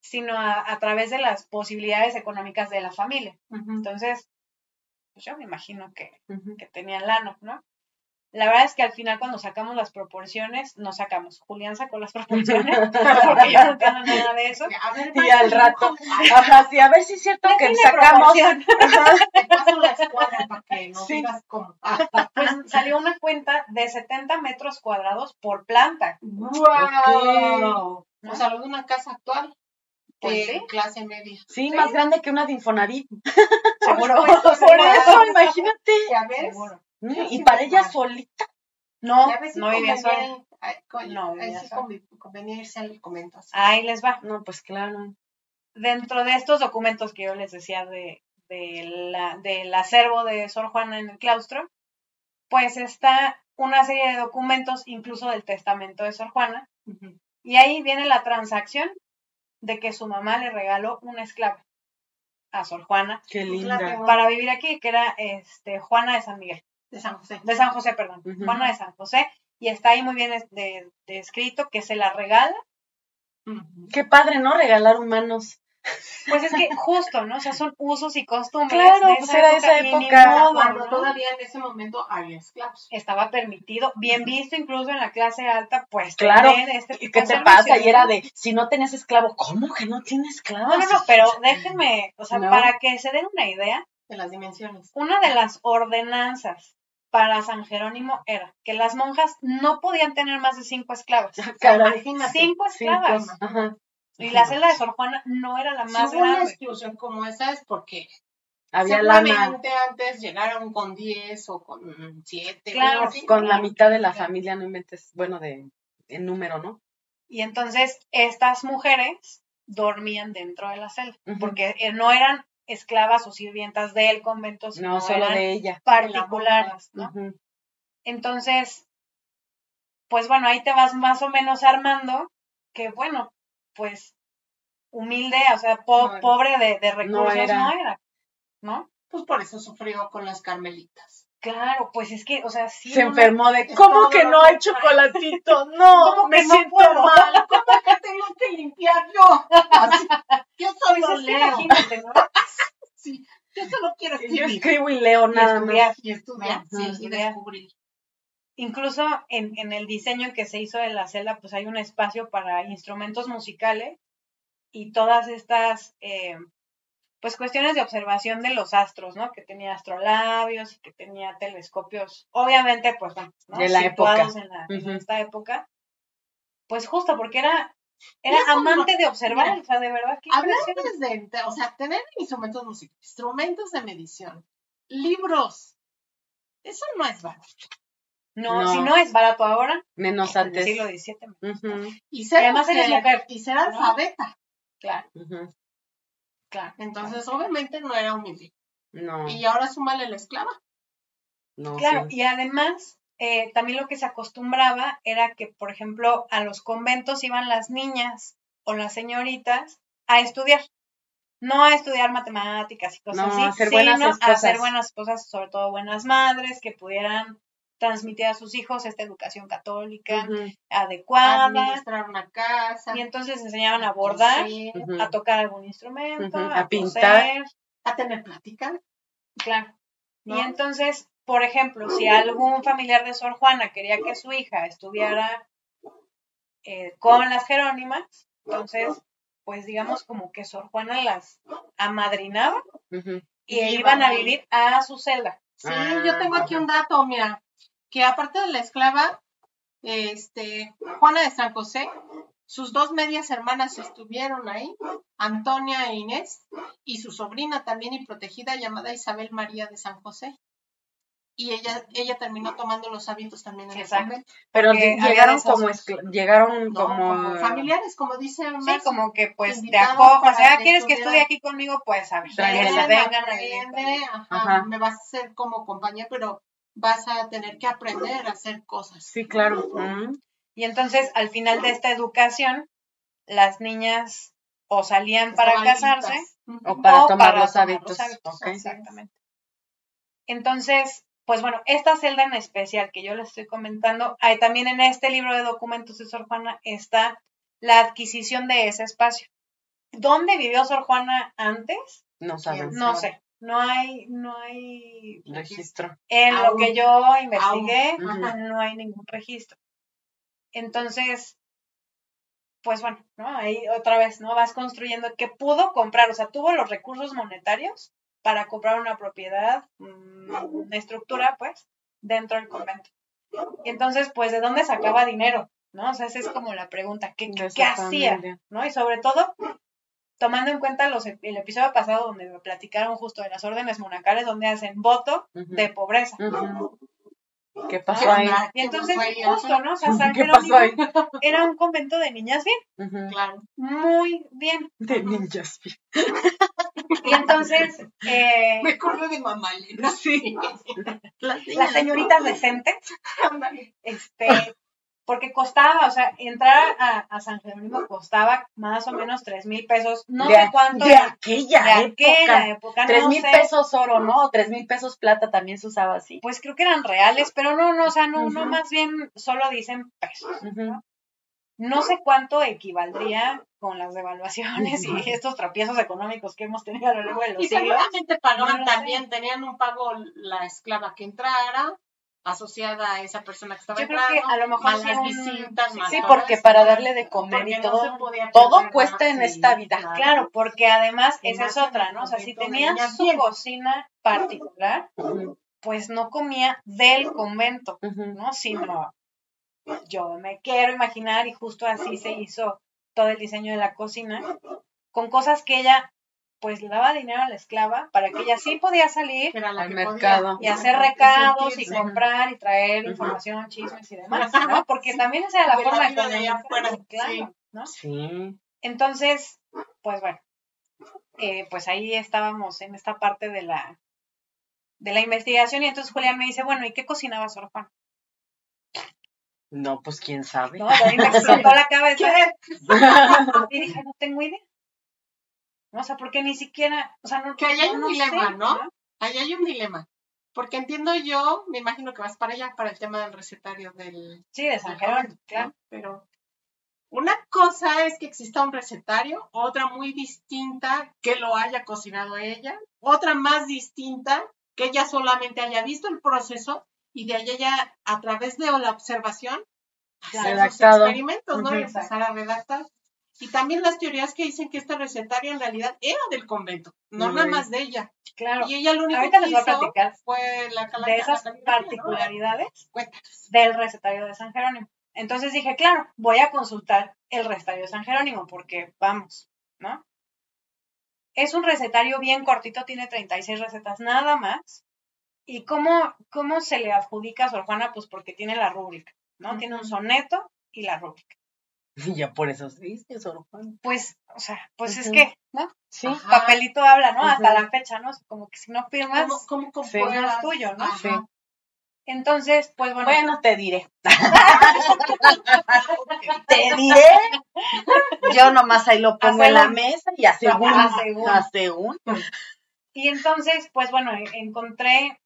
sino a, a través de las posibilidades económicas de la familia. Entonces, pues yo me imagino que, Ujú. que tenían lano, ¿no? La verdad es que al final cuando sacamos las proporciones, no sacamos. Julián sacó las proporciones, porque yo no entiendo nada de eso. A ver, Y al rato, ajá, sí, a ver si es cierto que sacamos. Te paso la escuadra para que nos Sí. digas cómo. Ah, Pues salió una cuenta de 70 metros cuadrados por planta. ¡Wow! ¿no? O sea, lo de una casa actual Pues sí. clase media. Sí, más grande que una de Infonavit. Seguro. Por eso, imagínate. Ya ves. Seguro. Mm, Y para ella solita. No, si no vivía sola. No, ahí vivía sí convenía irse al así. Ahí les va. No, pues claro. Dentro de estos documentos que yo les decía de, de la, del acervo de Sor Juana en el claustro, pues está una serie de documentos, incluso del testamento de Sor Juana, y ahí viene la transacción de que su mamá le regaló una esclava a Sor Juana Qué La linda. para vivir aquí, que era este Juana de San Miguel. De San José. de San José, perdón. Juana de San José, y está ahí muy bien de- descrito que se la regala. Qué padre, ¿no? Regalar humanos. pues es que justo, ¿no? O sea, son usos y costumbres Claro, de pues era esa ni época. modo, Cuando ¿no? todavía en ese momento había esclavos. Estaba permitido, bien visto incluso en la clase alta, pues Claro. este ¿Y qué te pasa? Y era de, si no tenías esclavo, ¿cómo que no tienes esclavo? No, no, no, pero déjenme, o sea, No. para que se den una idea, De las dimensiones. una de las ordenanzas para San Jerónimo era que las monjas no podían tener más de cinco esclavas. Caray. Imagínate. Cinco esclavas. Cinco, Ajá. Y la celda de Sor Juana no era la Si más hubo una grande. exclusión como esa es porque Había lana antes llegaron con 10 o con 7. Claro, con la mitad de la familia, no inventes, bueno, de en número, ¿no? Y entonces estas mujeres dormían dentro de la celda, porque eh, no eran esclavas o sirvientas del convento, sino No, solo eran de ella. particulares, ¿no? Entonces, pues bueno, ahí te vas más o menos armando que bueno, pues humilde, o sea, po- No pobre de, de recursos era. no era, ¿no? Pues por eso sufrió con las carmelitas. Claro, pues es que, o sea, sí. Se enfermó de, ¿cómo que no hay chocolatito? No, ¿Cómo me que no siento puedo? mal. ¿Cómo que tengo que limpiar yo? Así, yo Pues solo es que leo. imagínate, ¿no? Sí, yo solo quiero Yo escribir escribo y leo nada estudiar. más. y estudiar ¿no? sí, Sí, y estudiar. descubrir. Incluso en, en el diseño que se hizo de la celda, pues hay un espacio para instrumentos musicales y todas estas, eh, pues cuestiones de observación de los astros, ¿no? Que tenía astrolabios y que tenía telescopios, obviamente, pues, bueno, ¿no? De la Situados época. En, la, en esta época. Pues justo porque era, era no- amante de observar, mira, o sea, de verdad que Hablar desde, o sea, tener instrumentos musicales, instrumentos de medición, libros, eso no es barato. No, No. si no es barato ahora, Menos en el antes. siglo XVII. Y ser, además eres mujer, y ser alfabeta. Claro, ujú. Claro. Entonces, obviamente no era humilde. No, Y ahora súmale la esclava. no. Claro, sí. y además eh, también lo que se acostumbraba era que, por ejemplo, a los conventos iban las niñas o las señoritas a estudiar. no a estudiar matemáticas y cosas No, así, a ser buenas sino a ser buenas esposas, sobre todo buenas madres, que pudieran transmitir a sus hijos esta educación católica adecuada. Administrar una casa. Y entonces enseñaban a bordar, a tocar algún instrumento, a, a pintar. coser, a tener plática. claro. ¿no? Y entonces, por ejemplo, si algún familiar de Sor Juana quería que su hija estuviera eh, con las Jerónimas, entonces, pues digamos como que Sor Juana las amadrinaba y Y iban a vivir a su celda. Sí, Ah, yo tengo aquí un dato, mira, que aparte de la esclava, este, Juana de San José, sus dos medias hermanas estuvieron ahí, Antonia e Inés, y su sobrina también y protegida llamada Isabel María de San José. Y ella, ella terminó tomando los hábitos también en el convento. Pero llegaron como llegaron No, como, como familiares, como dice Sí, como que pues te acojas, para sea, ¿quieres que estudie aquí conmigo? Pues a ver, vengan aprende, ajá, Ajá. me vas a hacer como compañía, pero vas a tener que aprender a hacer cosas. Sí, claro. Y entonces, al final de esta educación, las niñas o salían para Estaban casarse. O para o tomar para los tomar hábitos. los hábitos. Exactamente. Entonces, pues bueno, esta celda en especial que yo les estoy comentando, hay también en este libro de documentos de Sor Juana está la adquisición de ese espacio. ¿Dónde vivió Sor Juana antes? No saben. No sé. No hay, no hay, Registro. en lo que yo investigué, Aún. no hay ningún registro. Entonces, pues bueno, ¿no? Ahí otra vez, ¿no? Vas construyendo que pudo comprar, o sea, tuvo los recursos monetarios para comprar una propiedad, mm, una estructura, pues, dentro del convento. Y entonces, pues, ¿de dónde sacaba dinero? ¿No? O sea, esa es como la pregunta, ¿qué, qué, hacía? ¿No? Y sobre todo, tomando en cuenta los, ep- el episodio pasado donde me platicaron justo de las órdenes monacales, donde hacen voto de pobreza. Ujú. ¿Qué ¿Qué pasó ahí? Y entonces, justo, ¿no? O sea, San ¿Qué pasó ahí? Jerónimo era un convento de niñas bien. Claro. muy bien. De ninjas. Y entonces, eh, Me acuerdo de mamá Elena. Sí. Las las señoritas decentes, este, porque costaba, o sea, entrar a, a San Jerónimo costaba más o menos tres mil pesos, no de, sé cuánto, de de aquella aquella época. Tres no mil sé, pesos oro, ¿no? O tres mil pesos plata también se usaba así. pues creo que eran reales, pero no, no, o sea, no, no más bien solo dicen pesos. No sé cuánto equivaldría con las devaluaciones y estos tropiezos económicos que hemos tenido a lo largo de los Y siglos. seguramente pagaban No lo sé. también, tenían un pago la esclava que entrara, asociada a esa persona que estaba Yo creo que a lo mejor más sí las un- visitas, más Sí, porque eso. para darle de comer Porque y todo, todo cuesta en esta vida. Claro, porque además esa es otra, ¿no? O sea, si tenía su bien. cocina particular, pues no comía del convento. ¿no? Sino yo me quiero imaginar y justo así se hizo todo el diseño de la cocina, con cosas que ella pues le daba dinero a la esclava para que ella sí podía salir Al mercado. y hacer recados y comprar y traer información, chismes y demás, ¿no? Porque Sí. también esa era la forma de claro, sí. ¿no? Sí. Entonces, pues bueno, eh, pues ahí estábamos en esta parte de la de la investigación y entonces Julián me dice, bueno, ¿y qué cocinaba Sor Juan? No, pues quién sabe. ¿No? De ahí me explotó la cabeza y dije, no tengo idea. No, o sea, porque ni siquiera, o sea, no, Que ahí hay un no dilema, sé, ¿no? Ahí hay un dilema. Porque entiendo yo, me imagino que vas para allá, para el tema del recetario del, Sí, de San Jerónimo, claro. Pero una cosa es que exista un recetario, otra muy distinta que lo haya cocinado ella, otra más distinta que ella solamente haya visto el proceso y de ahí ella, a través de la observación, hacer los Redactado. experimentos, ¿no? Y empezar a redactar. Y también las teorías que dicen que este recetario en realidad era del convento, no nada más de ella. Claro. Y ella lo único Ahorita que les voy a hizo platicar fue la de esas particularidades del recetario de San Jerónimo. Entonces dije, claro, voy a consultar el recetario de San Jerónimo porque vamos, ¿no? Es un recetario bien cortito, tiene 36 recetas nada más. ¿Y cómo, cómo se le adjudica a Sor Juana? Pues porque tiene la rúbrica, ¿no? Tiene un soneto y la rúbrica. Y ya por eso dice Sor. Pues, o sea, pues es que, ¿no? Sí. Ajá. Papelito habla, ¿no? Hasta la fecha, ¿no? Como que si no firmas, ¿Cómo, cómo Sí. no es tuyo, ¿no? Sí. Entonces, pues bueno, Bueno, te diré. te diré. Yo nomás ahí lo pongo en la mesa y a según. A según. Y entonces, pues bueno, encontré,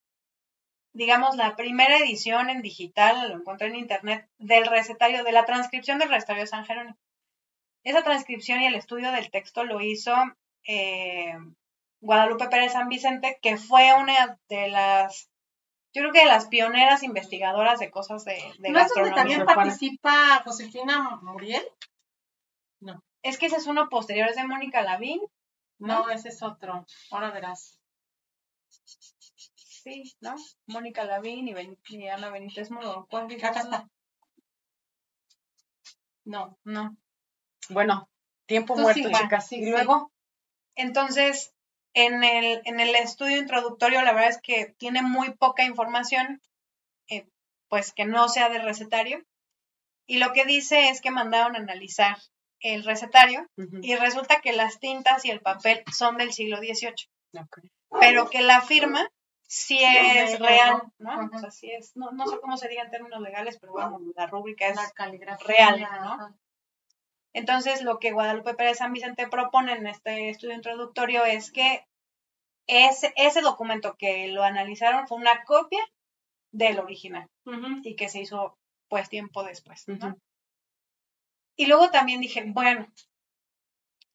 digamos, la primera edición en digital, lo encontré en internet, del recetario, de la transcripción del recetario de San Jerónimo. Esa transcripción y el estudio del texto lo hizo eh, Guadalupe Pérez San Vicente, que fue una de las, yo creo que de las pioneras investigadoras de cosas de, de ¿No es donde también participa Josefina Muriel? Es que ese es uno posterior, es de Mónica Lavín. No, ese es otro. Ahora verás. Sí, ¿no? Mónica Lavín y, Ben- y Ana Benítez Muro. ¿Cuál. No. No. Bueno, tiempo Tú muerto, sí, chicas. sí, y sí. luego, Entonces, en el, en el estudio introductorio, la verdad es que tiene muy poca información, eh, pues que no sea de recetario. Y lo que dice es que mandaron a analizar el recetario y resulta que las tintas y el papel son del siglo XVIII, pero que la firma sí es real, ¿no? O sea, sí es, no, no sé cómo se diga en términos legales, pero bueno, la rúbrica es la real, ¿no? ajá. Entonces, lo que Guadalupe Pérez San Vicente propone en este estudio introductorio es que ese, ese documento que lo analizaron fue una copia del original y que se hizo pues tiempo después. Y luego también dije, bueno,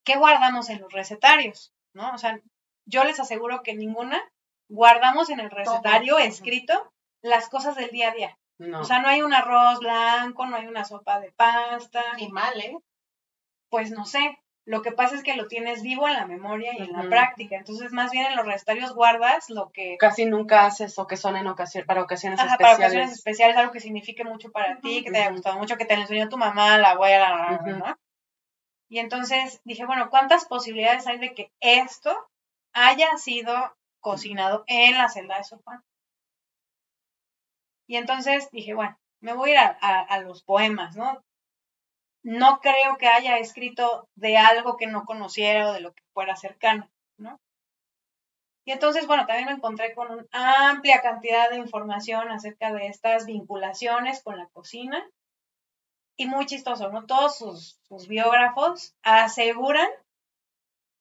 ¿qué guardamos en los recetarios? ¿No? O sea, yo les aseguro que ninguna guardamos en el recetario escrito las cosas del día a día. No. O sea, no hay un arroz blanco, no hay una sopa de pasta, Ni mal, ¿eh? pues no sé. Lo que pasa es que lo tienes vivo en la memoria y en la práctica. Entonces, más bien en los recetarios guardas lo que Casi nunca haces o que son en ocasión, para ocasiones Ajá, para especiales. ocasiones especiales, algo que signifique mucho para ti, que te haya gustado mucho, que te lo enseñó tu mamá, la abuela, la-. ¿no? Y entonces dije, bueno, ¿cuántas posibilidades hay de que esto haya sido cocinado en la celda de Sor Juana? Y entonces dije, bueno, me voy a ir a, los poemas, ¿no? No creo que haya escrito de algo que no conociera o de lo que fuera cercano, ¿no? Y entonces, bueno, también me encontré con una amplia cantidad de información acerca de estas vinculaciones con la cocina. Y muy chistoso, ¿no? Todos sus biógrafos aseguran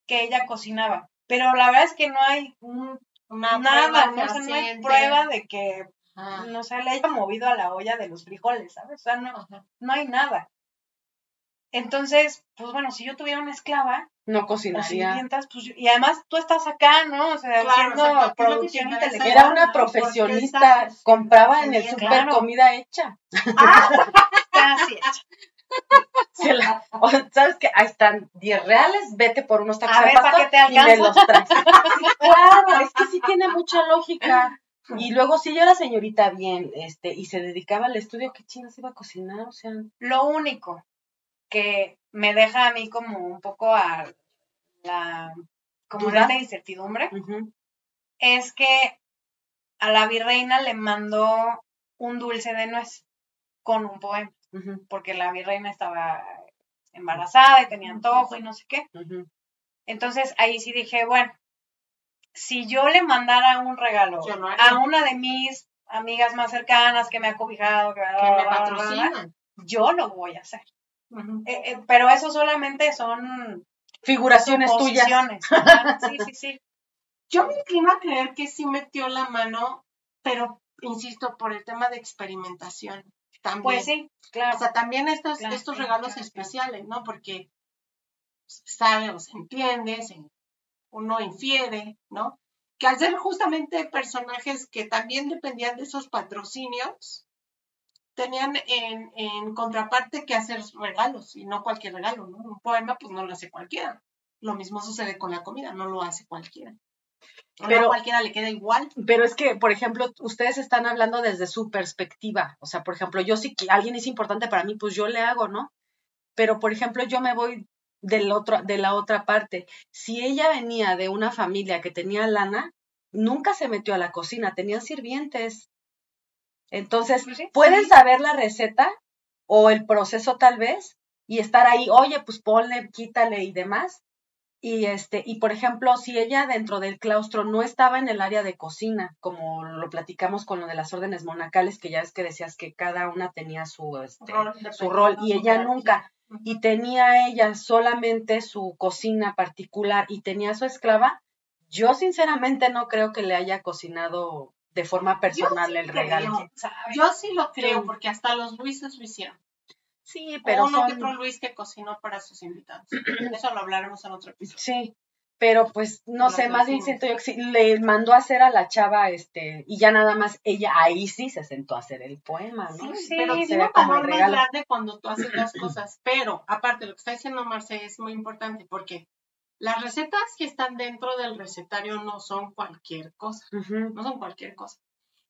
que ella cocinaba. Pero la verdad es que no hay un- Una nada, ¿no? O sea, no hay prueba de que, Ajá. no sé, le haya movido a la olla de los frijoles, ¿sabes? O sea, no, Ajá. no hay nada. Entonces, pues bueno, si yo tuviera una esclava, No o cocinaría. pues yo- y además tú estás acá, ¿no? O sea, Claro, haciendo producción intelectual. Era una profesionista, compraba en el súper claro. comida hecha. Así es. Se la- ¿Sabes qué? Ahí están 10 reales, vete por unos tacos A de ver, ¿para pastor te y me los traes. Sí, claro, es que sí tiene mucha lógica. Y luego si yo era señorita bien, este, y se dedicaba al estudio, ¿qué chingas iba a cocinar? O sea, Lo único que me deja a mí como un poco a la como esta incertidumbre es que a la virreina le mandó un dulce de nuez con un poema, porque la virreina estaba embarazada y tenía antojo y no sé qué. Entonces ahí sí dije, bueno, si yo le mandara un regalo a una de mis amigas más cercanas que me ha cobijado, que, Que me patrocinan. yo lo voy a hacer. Eh, eh, pero eso solamente son Figuraciones tuyas. Sí, sí, sí. Yo me inclino a creer que sí metió la mano, pero insisto, por el tema de experimentación. También. Pues sí, claro. O sea, también estos, Claro, estos regalos claro, especiales, ¿no? Porque sabe o se entiende, se- uno infiere, ¿no? Que al ser justamente personajes que también dependían de esos patrocinios, tenían en, en contraparte que hacer regalos, y no cualquier regalo, ¿no? Un poema, pues no lo hace cualquiera. Lo mismo sucede con la comida, no lo hace cualquiera. Pero- no a cualquiera le queda igual. Pero es que, por ejemplo, ustedes están hablando desde su perspectiva. O sea, por ejemplo, yo si que alguien es importante para mí, pues yo le hago, ¿no? Pero, por ejemplo, yo me voy del otro, de la otra parte. Si ella venía de una familia que tenía lana, nunca se metió a la cocina, tenían sirvientes. Entonces, Pues sí, pueden saber la receta o el proceso tal vez y estar ahí, oye, pues ponle, quítale y demás. Y este, y por ejemplo, si ella dentro del claustro no estaba en el área de cocina, como lo platicamos con lo de las órdenes monacales, que ya es que decías que cada una tenía su, este, su rol, y ella nunca, y tenía ella solamente su cocina particular y tenía su esclava, yo sinceramente no creo que le haya cocinado de forma personal el regalo. Yo sí lo creo, porque hasta los Luises lo hicieron. Sí, pero uno que otro Luis que cocinó para sus invitados. Eso lo hablaremos en otro episodio. Sí, pero pues no sé, más bien siento yo que sí, le mandó a hacer a la chava, este, y ya nada más ella ahí sí se sentó a hacer el poema, ¿no? Sí, sí pero tiene un valor más grande cuando tú haces las cosas. Pero, aparte, lo que está diciendo Marce es muy importante porque las recetas que están dentro del recetario no son cualquier cosa, no son cualquier cosa.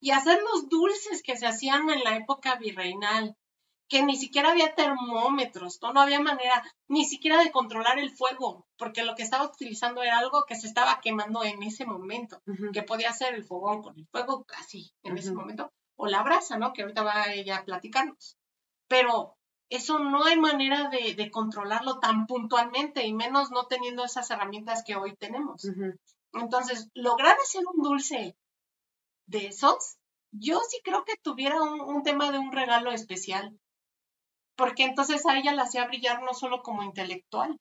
Y hacer los dulces que se hacían en la época virreinal, que ni siquiera había termómetros, ¿no? no había manera ni siquiera de controlar el fuego, porque lo que estaba utilizando era algo que se estaba quemando en ese momento, que podía ser el fogón con el fuego así en ese momento, o la brasa, ¿no? Que ahorita va ella a platicarnos. Pero eso no hay manera de, controlarlo tan puntualmente, y menos no teniendo esas herramientas que hoy tenemos. Entonces, lograr hacer un dulce de esos, yo sí creo que tuviera un tema de un regalo especial porque entonces a ella la hacía brillar no solo como intelectual,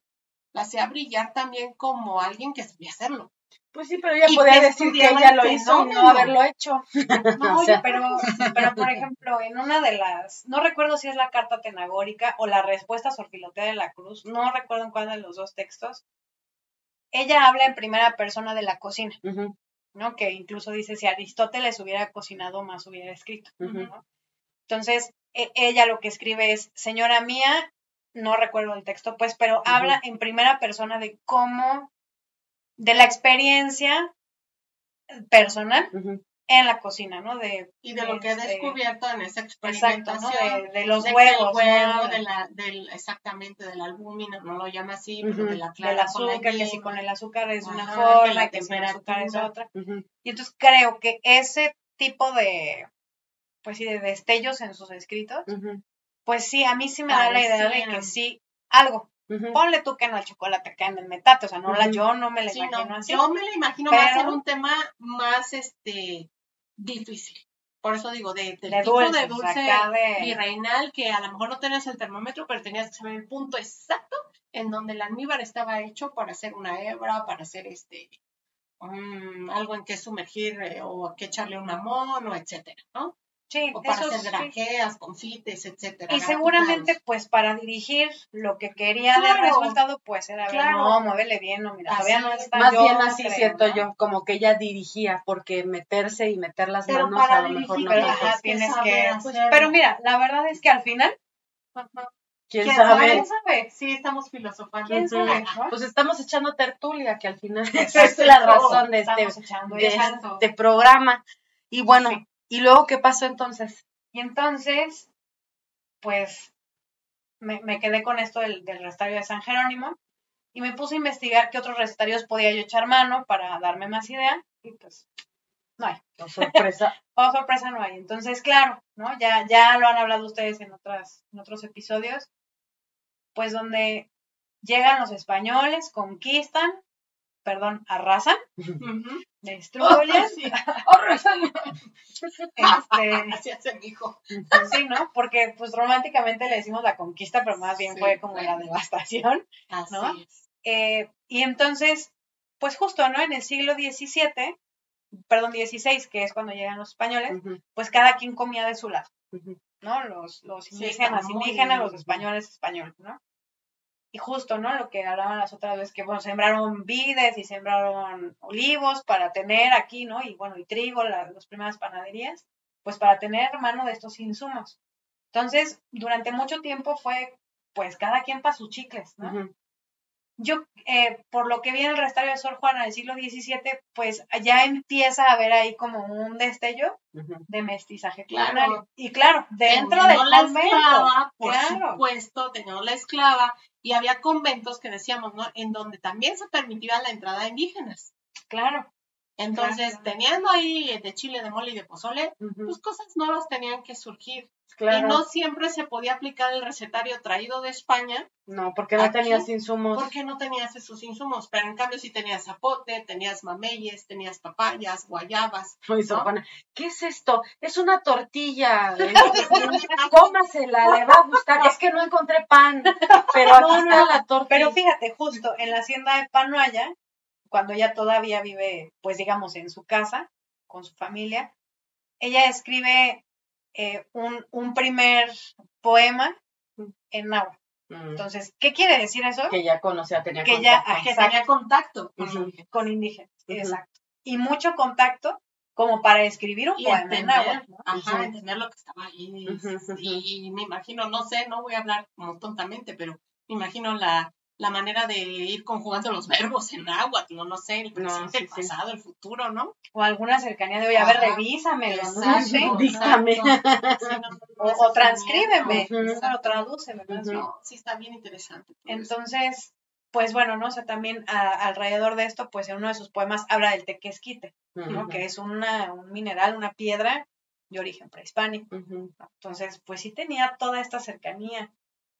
la hacía brillar también como alguien que sabía hacerlo. Pues sí, pero ella podía decir que ella lo hizo no haberlo hecho. No, pero, pero por ejemplo, en una de las, no recuerdo si es la carta tenagórica o la respuesta sorfilotea de la cruz, no recuerdo en cuál de los dos textos, ella habla en primera persona de la cocina, ¿no? Que incluso dice, si Aristóteles hubiera cocinado más, hubiera escrito, Entonces, e, ella lo que escribe es, señora mía, no recuerdo el texto, pues, pero habla en primera persona de cómo, de la experiencia personal en la cocina, ¿no? De, y de lo que he este, descubierto en esa experimentación. Exacto, de, los huevos. de la, del, exactamente, del albúmina, no lo llama así, pero de la clara Del azúcar, que si con el azúcar es una forma, que, que si el azúcar es otra. Y entonces creo que ese tipo de, pues sí, de destellos en sus escritos, pues sí, a mí sí me da la idea de que sí, algo. Ponle tú que no el chocolate cae en el metate, o sea, no la, yo no me la imagino así. Yo me la imagino más en un tema más este difícil. Por eso digo, de, del tipo de dulce virreinal, que a lo mejor no tenías el termómetro, pero tenías que saber el punto exacto en donde el almíbar estaba hecho para hacer una hebra, para hacer este algo en que sumergir eh, o que echarle un amón o etcétera, ¿no? Sí, o para hacer granjeas, confites, etcétera. Y seguramente, pues, para dirigir lo que quería de resultado, pues, era claro. no, muévele bien, no, mira, todavía no está. Más bien así siento yo, como que ella dirigía, porque meterse y meter las manos a lo mejor no pero, tienes que, pero mira, la verdad es que al final, ¿Quién, sabe? ¿Quién sabe? Sí, estamos filosofando. ¿Quién sabe? Pues estamos echando tertulia, que al final es la razón de este, de este programa. Y bueno, ¿Y luego qué pasó entonces? Y entonces, pues me, quedé con esto del, del recetario de San Jerónimo y me puse a investigar qué otros recetarios podía yo echar mano para darme más idea y pues no hay. Oh, sorpresa. oh, sorpresa no hay. Entonces, claro, ¿no? Ya, ya lo han hablado ustedes en, otras, en otros episodios, pues donde llegan los españoles, conquistan, perdón, arrasan, destruyen, arrasan. Este, Así hace mi hijo. Sí, ¿no? Porque pues románticamente le decimos la conquista, pero más bien fue como la devastación, ¿no? Eh, y entonces, pues justo, ¿no? En el siglo XVII, perdón, XVI, que es cuando llegan los españoles, pues cada quien comía de su lado, ¿no? Los, los indígenas, indígenas, los españoles, españoles, ¿no? Y justo, ¿no? Lo que hablaban las otras veces, que, bueno, sembraron vides y sembraron olivos para tener aquí, ¿no? Y bueno, y trigo, las, primeras panaderías, pues para tener mano de estos insumos. Entonces, durante mucho tiempo fue, pues, cada quien para sus chicles, ¿no? Yo, eh, por lo que vi en el restario de Sor Juana del siglo XVII, pues ya empieza a haber ahí como un destello de mestizaje claro. Y claro, dentro del la esclava, por supuesto, teníamos la esclava, y había conventos que decíamos, ¿no? En donde también se permitía la entrada de indígenas. Claro. Entonces, Claro. teniendo ahí de chile, de mole y de pozole, Ujú, pues cosas nuevas tenían que surgir. Claro. Y no siempre se podía aplicar el recetario traído de España No, porque no Aquí, tenías insumos. porque no tenías esos insumos, pero en cambio sí tenías zapote, tenías mameyes, tenías papayas, guayabas. Muy ¿no? sopana. ¿Qué es esto? Es una tortilla. Cómasela, le va a gustar. Es que no encontré pan, pero aquí No, está no, la tortilla. Pero fíjate, justo en la hacienda de Panoaya, cuando ella todavía vive, pues digamos, en su casa, con su familia, ella escribe eh, un, un primer poema en náhuatl. Mm, Entonces, ¿qué quiere decir eso? que ya conocía, tenía Que ya- contacto. Que Exacto. tenía contacto con que- Con indígenas, exacto. Y mucho contacto como para escribir un y poema en náhuatl. ¿no? ajá, entender lo que estaba ahí. Y, y me imagino, no sé, no voy a hablar como tontamente, pero me imagino la, la manera de ir conjugando los verbos en agua, no, no sé, el presente, sí, el sí. pasado, el futuro, ¿no? O alguna cercanía de, oye, a ver, revísamelo, ¿no? Sí. No, no, no, O, transcríbeme, Ujú. o tradúceme. No, sí está bien interesante. eso. Entonces, pues bueno, ¿no? O sea, también a- alrededor de esto, pues en uno de sus poemas habla del tequesquite, ¿no? Que es una, un mineral, una piedra de origen prehispánico. ¿no? Entonces, pues sí tenía toda esta cercanía.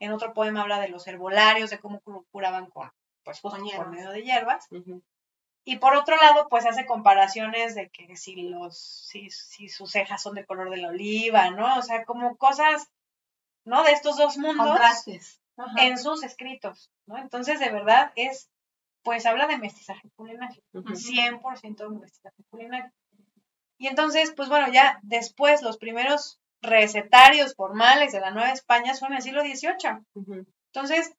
En otro poema habla de los herbolarios, de cómo cu- curaban con, pues Con medio de hierbas. Y por otro lado, pues hace comparaciones de que si los, si, si sus cejas son de color de la oliva, ¿no? O sea, como cosas, ¿no? De estos dos mundos Contrastes. En sus escritos, ¿no? Entonces, de verdad, es, pues habla de mestizaje culinario, Ujú. 100% de mestizaje culinario. Y entonces, pues bueno, ya después los primeros recetarios formales de la Nueva España son en el siglo XVIII. Entonces,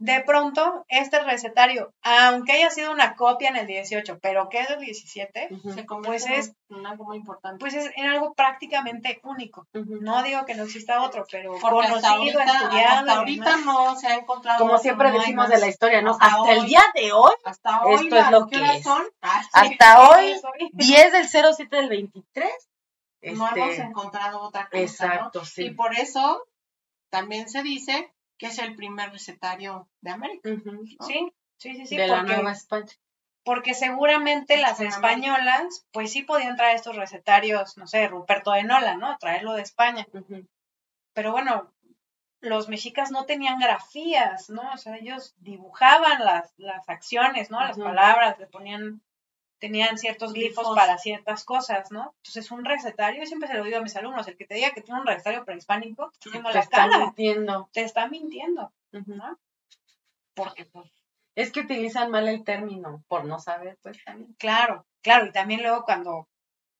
de pronto, este recetario, aunque haya sido una copia en el 18, pero que es del 17, Ujú. Se convierte Pues es- en algo muy importante. pues es en algo prácticamente único. No digo que no exista otro, pero Porque hasta conocido, ahorita, estudiado. hasta ahorita no se ha encontrado. Como siempre no decimos de la historia, ¿no? Hasta Hasta el día de hoy, Hasta hoy, Esto es ¿a lo que es. son? Ah, sí, hasta hoy, Soy- 10 del 07 del 23. No hemos este, encontrado otra cosa. ¿no? exacto, Y sí. por eso también se dice que es el primer recetario de América. ¿no? Sí, sí, sí, sí, de la porque, Nueva España. porque seguramente las españolas, pues sí podían traer estos recetarios, no sé, Ruperto de Nola, ¿no? Traerlo de España. Pero bueno, los mexicas no tenían grafías, ¿no? O sea, ellos dibujaban las, las acciones, ¿no? Las palabras, le ponían, tenían ciertos glifos Glifos. para ciertas cosas, ¿no? Entonces, un recetario, yo siempre se lo digo a mis alumnos, el que te diga que tiene un recetario prehispánico, te está haciendo Te la cara, mintiendo. te está mintiendo. ¿no? Porque, pues, Es que utilizan mal el término, por no saber, pues también. Claro, claro, y también luego cuando,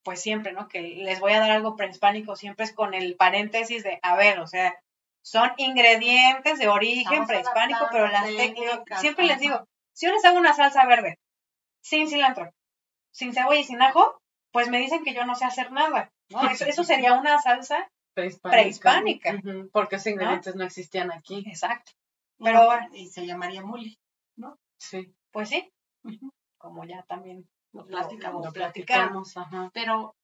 pues siempre, ¿no? Que les voy a dar algo prehispánico, siempre es con el paréntesis de, a ver, o sea, son ingredientes de origen Estamos prehispánico, pero las técnicas, siempre les digo, si yo les hago una salsa verde, sin cilantro, sin cebolla y sin ajo, pues me dicen que yo no sé hacer nada, ¿no? Eso, eso sería una salsa, Prehispánica. Porque esos ingredientes no existían aquí. exacto, Pero y se llamaría mule. Sí, pues sí, como ya también Lo platicamos. lo platicamos. platicamos, ajá. pero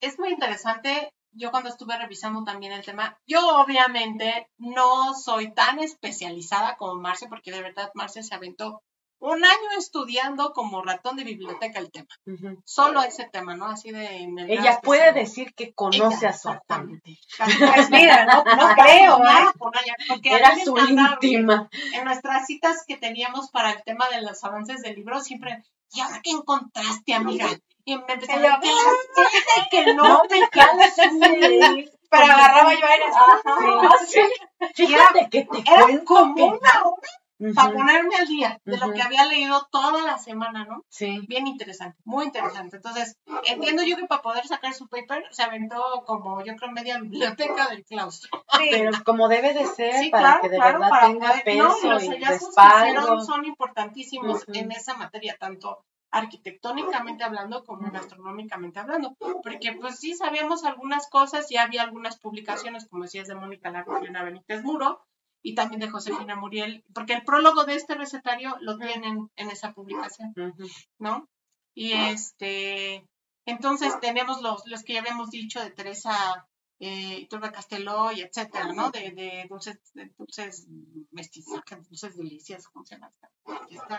es muy interesante. Yo cuando estuve revisando también el tema, yo obviamente no soy tan especializada como Marce, porque de verdad Marce se aventó un año estudiando como ratón de biblioteca el tema. Solo ese tema, ¿no? Así de... Ella puede decir que conoce Ella, a exactamente. Pues mira, no, no creo, ¿eh? ella, porque Era su íntima. En nuestras citas que teníamos para el tema de los avances del libro, siempre, ¿y ahora qué encontraste, amiga? Y me Ella, a decir que no, calas sí. Pero agarraba yo aire. Fíjate que te Era cuento como una hora Para ponerme al día de lo que había leído toda la semana, ¿no? Sí. Bien interesante, muy interesante. Entonces, entiendo yo que para poder sacar su paper se aventó como yo creo media biblioteca del claustro. Sí, Pero como debe de ser Sí, para claro, que de claro, verdad para tenga poder- no, y peso los y hicieron son importantísimos en esa materia, tanto arquitectónicamente hablando como gastronómicamente hablando, porque pues sí sabíamos algunas cosas, ya había algunas publicaciones, como decías, de Mónica Ana Benítez Muro, y también de Josefina Muriel, porque el prólogo de este recetario lo tienen en esa publicación. ¿no? Y este, entonces tenemos los, los que ya habíamos dicho de Teresa eh, Turba Casteló y etcétera, ¿no? De, de dulces, de dulces mestizas, dulces delicias, ¿cómo se llama?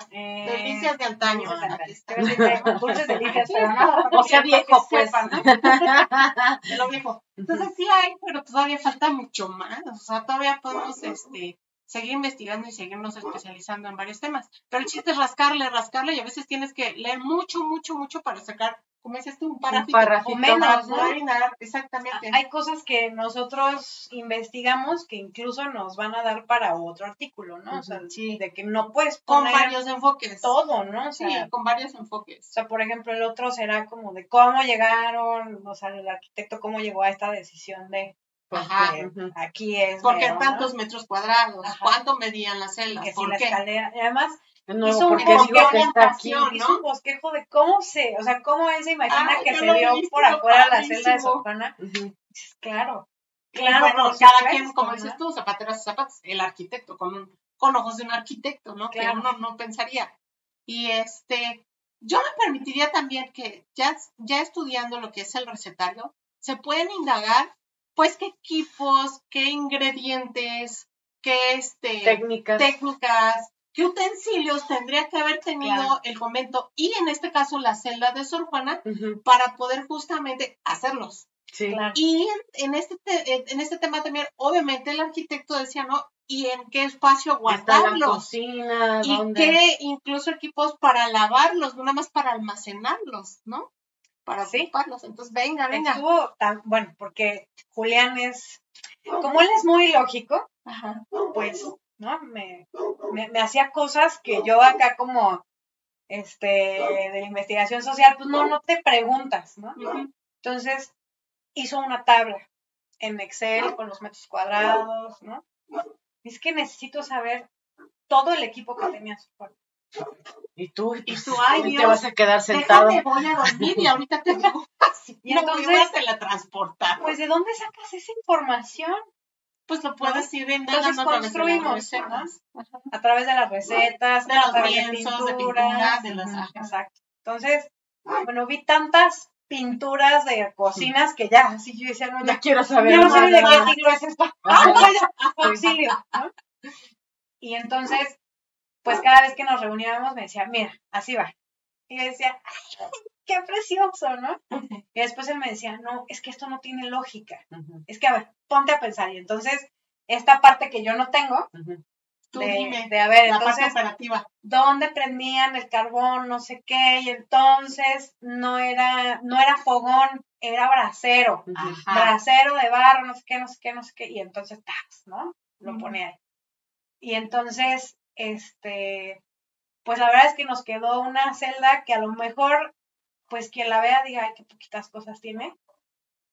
Eh, Delicias de antaño. Dulces delicias, pero no, no sea viejo, pues. sepan, ¿no? De lo viejo. Entonces sí hay, pero todavía falta mucho más. O sea, todavía podemos este, seguir investigando y seguirnos especializando en varios temas. Pero el chiste es rascarle, rascarle y a veces tienes que leer mucho, mucho, mucho para sacar, como dices tú, un párrafito. O menos, ¿no? Exactamente. Hay cosas que nosotros investigamos que incluso nos van a dar para otro artículo, ¿no? O sea, Sí. de que no puedes con poner varios enfoques. todo, ¿no? O Sí, con varios enfoques. O sea, por ejemplo, el otro será como de cómo llegaron, o sea, el arquitecto cómo llegó a esta decisión de, pues, Ajá. aquí es. Porque tantos metros cuadrados, Ajá. cuánto medían las celdas, que si la escalera. Además, No, hizo un porque digo bosquejo que está aquí. orientación, hizo un bosquejo de cómo se, o sea, cómo él se imagina Ay, que se vio vi, por afuera la celda de Juana. Ujú. Claro. Claro, bueno, cada quien, como ¿no? dices tú, zapateras y zapatos, el arquitecto, con, un- con ojos de un arquitecto, ¿no? Que uno no pensaría. Y este, yo me permitiría también que ya, ya estudiando lo que es el recetario, se pueden indagar, pues, qué equipos, qué ingredientes, qué este, Técnicas. técnicas, qué utensilios tendría que haber tenido Claro. el convento y en este caso la celda de Sor Juana para poder justamente hacerlos. Sí. Claro. Y en, en este te- en este tema también, obviamente el arquitecto decía, ¿no? ¿Y en qué espacio Está la guardarlos? cocina, Y ¿dónde? qué incluso equipos para lavarlos, no nada más para almacenarlos, ¿no? Para Sí. ocuparlos. Entonces, venga, venga. Estuvo tan, bueno, porque Julián es, como él es muy lógico, Ajá. pues, ¿no? Me, me, me hacía cosas que yo acá como, este, de la investigación social, pues no, no te preguntas, ¿no? Entonces, hizo una tabla en Excel con los metros cuadrados, ¿no? Es que necesito saber todo el equipo que tenía su cuarto. Y tú, Y tú, ay, y te Dios, vas a quedar sentado. Déjame, voy a dormir y ahorita te digo así. Y no, entonces- a teletransportar. Pues, ¿de dónde sacas esa información? Pues lo puedes ir Entonces indagando las construimos. A través de las recetas, De los lienzos, de pinturas. de las-. Exacto. Entonces, bueno, vi tantas pinturas de cocinas que ya, así yo decía, no, Ya quiero saber ya no sé de qué siglo es esto. Ajá. Auxilio. Y entonces, pues cada vez que nos reuníamos me decía, mira, así va. Y yo decía, "Ay, qué precioso, ¿no? Y después él me decía, no, es que esto no tiene lógica. Es que, a ver, ponte a pensar. Y entonces, esta parte que yo no tengo. Tú de, dime, de, a ver, la parte entonces, operativa. dónde prendían el carbón, no sé qué, y entonces no era, no era fogón, era brasero, Ujú. Ajá. brasero de barro, no sé qué, no sé qué, no sé qué, y entonces, ¡tas! ¿no? Lo pone ahí. Y entonces, este, pues la verdad es que nos quedó una celda que a lo mejor, pues quien la vea diga, ay, qué poquitas cosas tiene,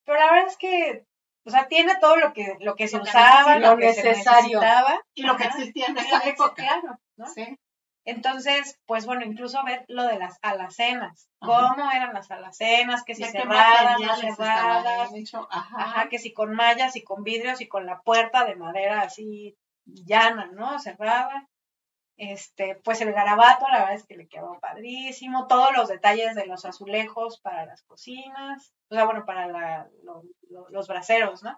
pero la verdad es que, o sea, tiene todo lo que, lo que se Lo usaba, lo que se Lo necesario. necesitaba. Y lo que existía en esa época. Claro, ¿no? Sí. Entonces, pues bueno, incluso ver lo de las alacenas, Ajá. cómo eran las alacenas, que si ¿De qué cerradas, no cerradas, ajá, que si con mallas y con vidrios y con la puerta de madera así llana, ¿no? Cerrada. Este, pues el garabato, la verdad es que le quedó padrísimo, todos los detalles de los azulejos para las cocinas, o sea, bueno, para la- lo- lo- los braseros, ¿no?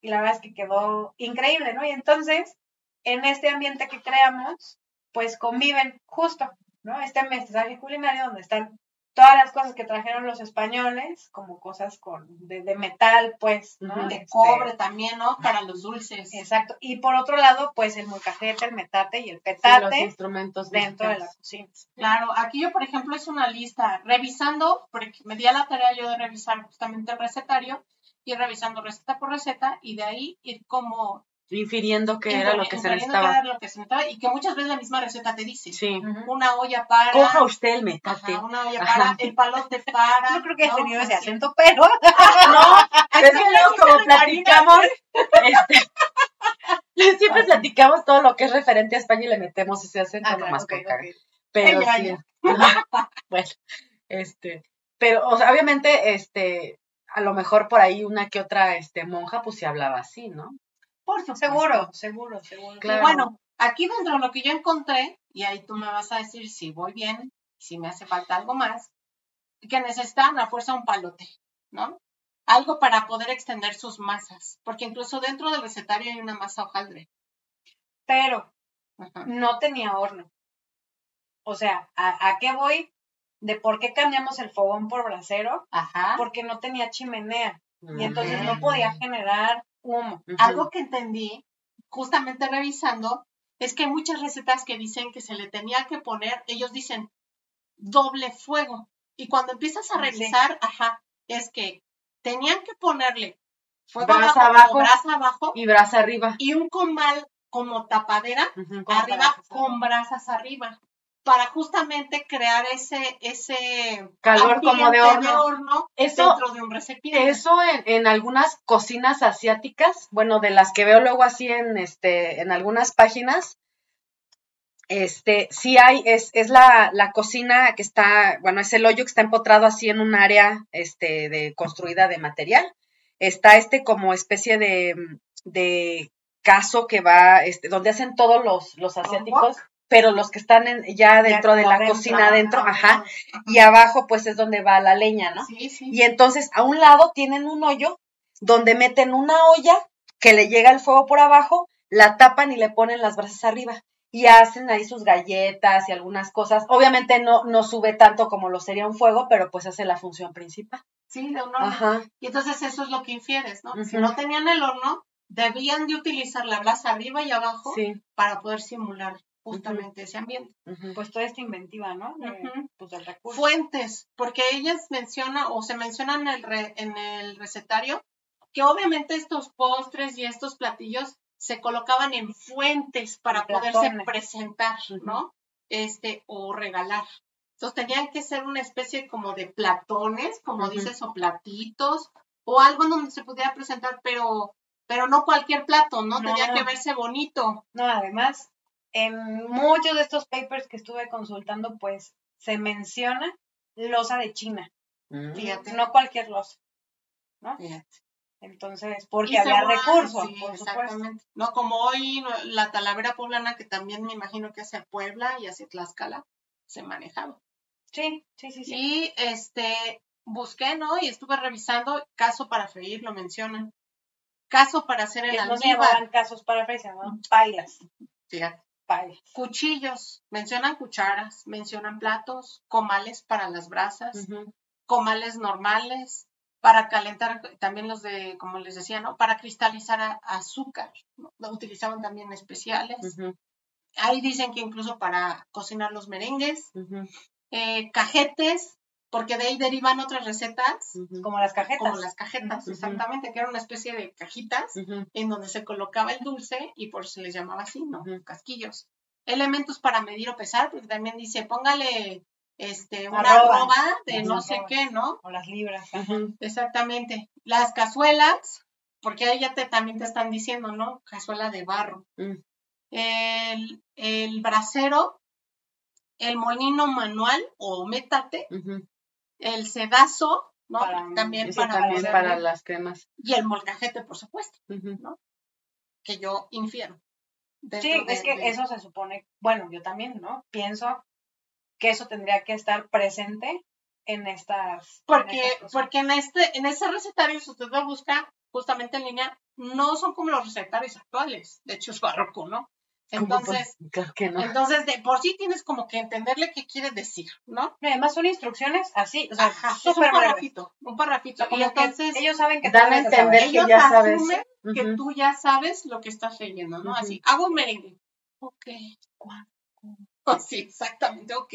Y la verdad es que quedó increíble, ¿no? Y entonces, en este ambiente que creamos, pues conviven justo, ¿no? Este mestizaje culinario donde están todas las cosas que trajeron los españoles, como cosas con de, de metal, pues, ¿no? De Este, cobre también, ¿no? Para los dulces. Exacto. Y por otro lado, pues el molcajete, el metate y el Sí, los petate instrumentos dentro de la cocina. Claro, aquí yo, por ejemplo, es una lista, revisando, porque me di a la tarea yo de revisar justamente el recetario, ir revisando receta por receta y de ahí ir como Infiriendo que era lo que se necesitaba. era lo que se necesitaba y que muchas veces la misma receta te dice. Sí. Una olla para, Coja usted el metate. ajá, una olla Ajá. para, el palote para. Yo creo que he ¿no? tenido ese acento, pero No, es que luego como platicamos, este, siempre platicamos todo lo que es referente a España y le metemos ese acento Ah, nomás claro, con ok, cara. ok. Pero Ella, sí. ella. bueno, este, pero, o sea, obviamente, este, a lo mejor por ahí una que otra, este, monja, pues se hablaba así, ¿no? Por supuesto. seguro, seguro, seguro. Claro. Bueno, aquí dentro de lo que yo encontré, y ahí tú me vas a decir si voy bien, si me hace falta algo más, que necesitan a fuerza un palote, ¿no? algo para poder extender sus masas, porque incluso dentro del recetario hay una masa hojaldre. Pero Ajá. no tenía horno. O sea, ¿a, a qué voy? De por qué cambiamos el fogón por brasero, Ajá. porque no tenía chimenea y entonces no podía generar humo. Algo que entendí, justamente revisando, es que hay muchas recetas que dicen que se le tenía que poner, ellos dicen doble fuego. Y cuando empiezas a Ah, sí. revisar, ajá, es que tenían que ponerle fuego Brasa abajo, abajo. brasa abajo Y brasa arriba. y un comal como tapadera. Con arriba brasas con brasas arriba para justamente crear ese ese Calor como de ambiente horno. Eso- dentro de un recipiente. Eso en, en algunas cocinas asiáticas, bueno, de las que veo luego así en este, en algunas páginas, este, sí hay, es, es la, la cocina que está, bueno, es el hoyo que está empotrado así en un área, este, de construida de material. Está este como especie de, de caso que va, este, donde hacen todos los, los asiáticos, pero los que están en- ya dentro de la adentro, cocina adentro, ajá, y abajo pues es donde va la leña, ¿no? Sí, sí. Y entonces a un lado tienen un hoyo donde meten una olla que le llega el fuego por abajo, la tapan y le ponen las brasas arriba. Y hacen ahí sus galletas y algunas cosas. Obviamente no, no sube tanto como lo sería un fuego, pero pues hace la función principal. Sí, de un horno. Ajá. Y entonces eso es lo que infieres, ¿no? Si no tenían el horno, debían de utilizar la brasa arriba y abajo Sí. para poder simular justamente ese ambiente. Pues toda esta inventiva, ¿no? De. Pues del recurso. Fuentes, porque ellas mencionan o se mencionan en el, re- en el recetario que obviamente estos postres y estos platillos se colocaban en fuentes para poderse presentar, ¿no? Este, o regalar. Entonces tenían que ser una especie como de platones, como dices, o platitos, o algo donde se pudiera presentar, pero, pero no cualquier plato, ¿no? No. Tenía que verse bonito. No, además, en muchos de estos papers que estuve consultando, pues se menciona losa de China, Mm. Fíjate. no cualquier losa. ¿no? Fíjate. Entonces, porque había va- recursos, sí, por supuesto. exactamente. No como hoy la talavera poblana, que también me imagino que hacia Puebla y hacia Tlaxcala se manejaba. Sí, sí, sí, sí. Y este, busqué, ¿no? Y estuve revisando, caso para freír, lo mencionan. Caso para hacer el Que no se almíbar. llamaban casos para freír, se llamaban pailas. Fíjate. Cuchillos, mencionan cucharas, mencionan platos, comales para las brasas, comales normales, para calentar también los de, como les decía, ¿no? Para cristalizar azúcar, utilizaban también especiales. Ahí dicen que incluso para cocinar los merengues, eh, cajetes, porque de ahí derivan otras recetas. Como las cajetas. como las cajetas, exactamente, que era una especie de cajitas en donde se colocaba el dulce y por eso se les llamaba así, ¿no? Casquillos. Elementos para medir o pesar, porque también dice, póngale este, una Arroba. arroba de no sé qué, ¿no? O las libras. Exactamente. Las cazuelas, porque ahí ya te, también te están diciendo, ¿no? Cazuela de barro. Mm. El, el brasero, el molino manual o métate, Ujú. El sedazo, ¿no? Para- también para también para las cremas. y el molcajete, por supuesto, Ujú. que yo infiero. Sí, es que de- eso se supone, bueno, yo también, ¿no? Pienso que eso tendría que estar presente en estas. en Porque, estas cosas. porque en este, en ese recetario, si usted lo busca justamente en línea, no son como los recetarios actuales. De hecho, es barroco, ¿no? ¿Cómo, Entonces? Claro que no. entonces de por sí tienes como que entenderle qué quiere decir, ¿no? Y Además son instrucciones así, o sea, Ajá, es un parrafito, un parrafito. Y entonces ellos saben que Dan a entender que ellos ya sabes. que tú ya sabes lo que estás leyendo, ¿no? Así, hago un merengue. Ok. Sí, exactamente, ok.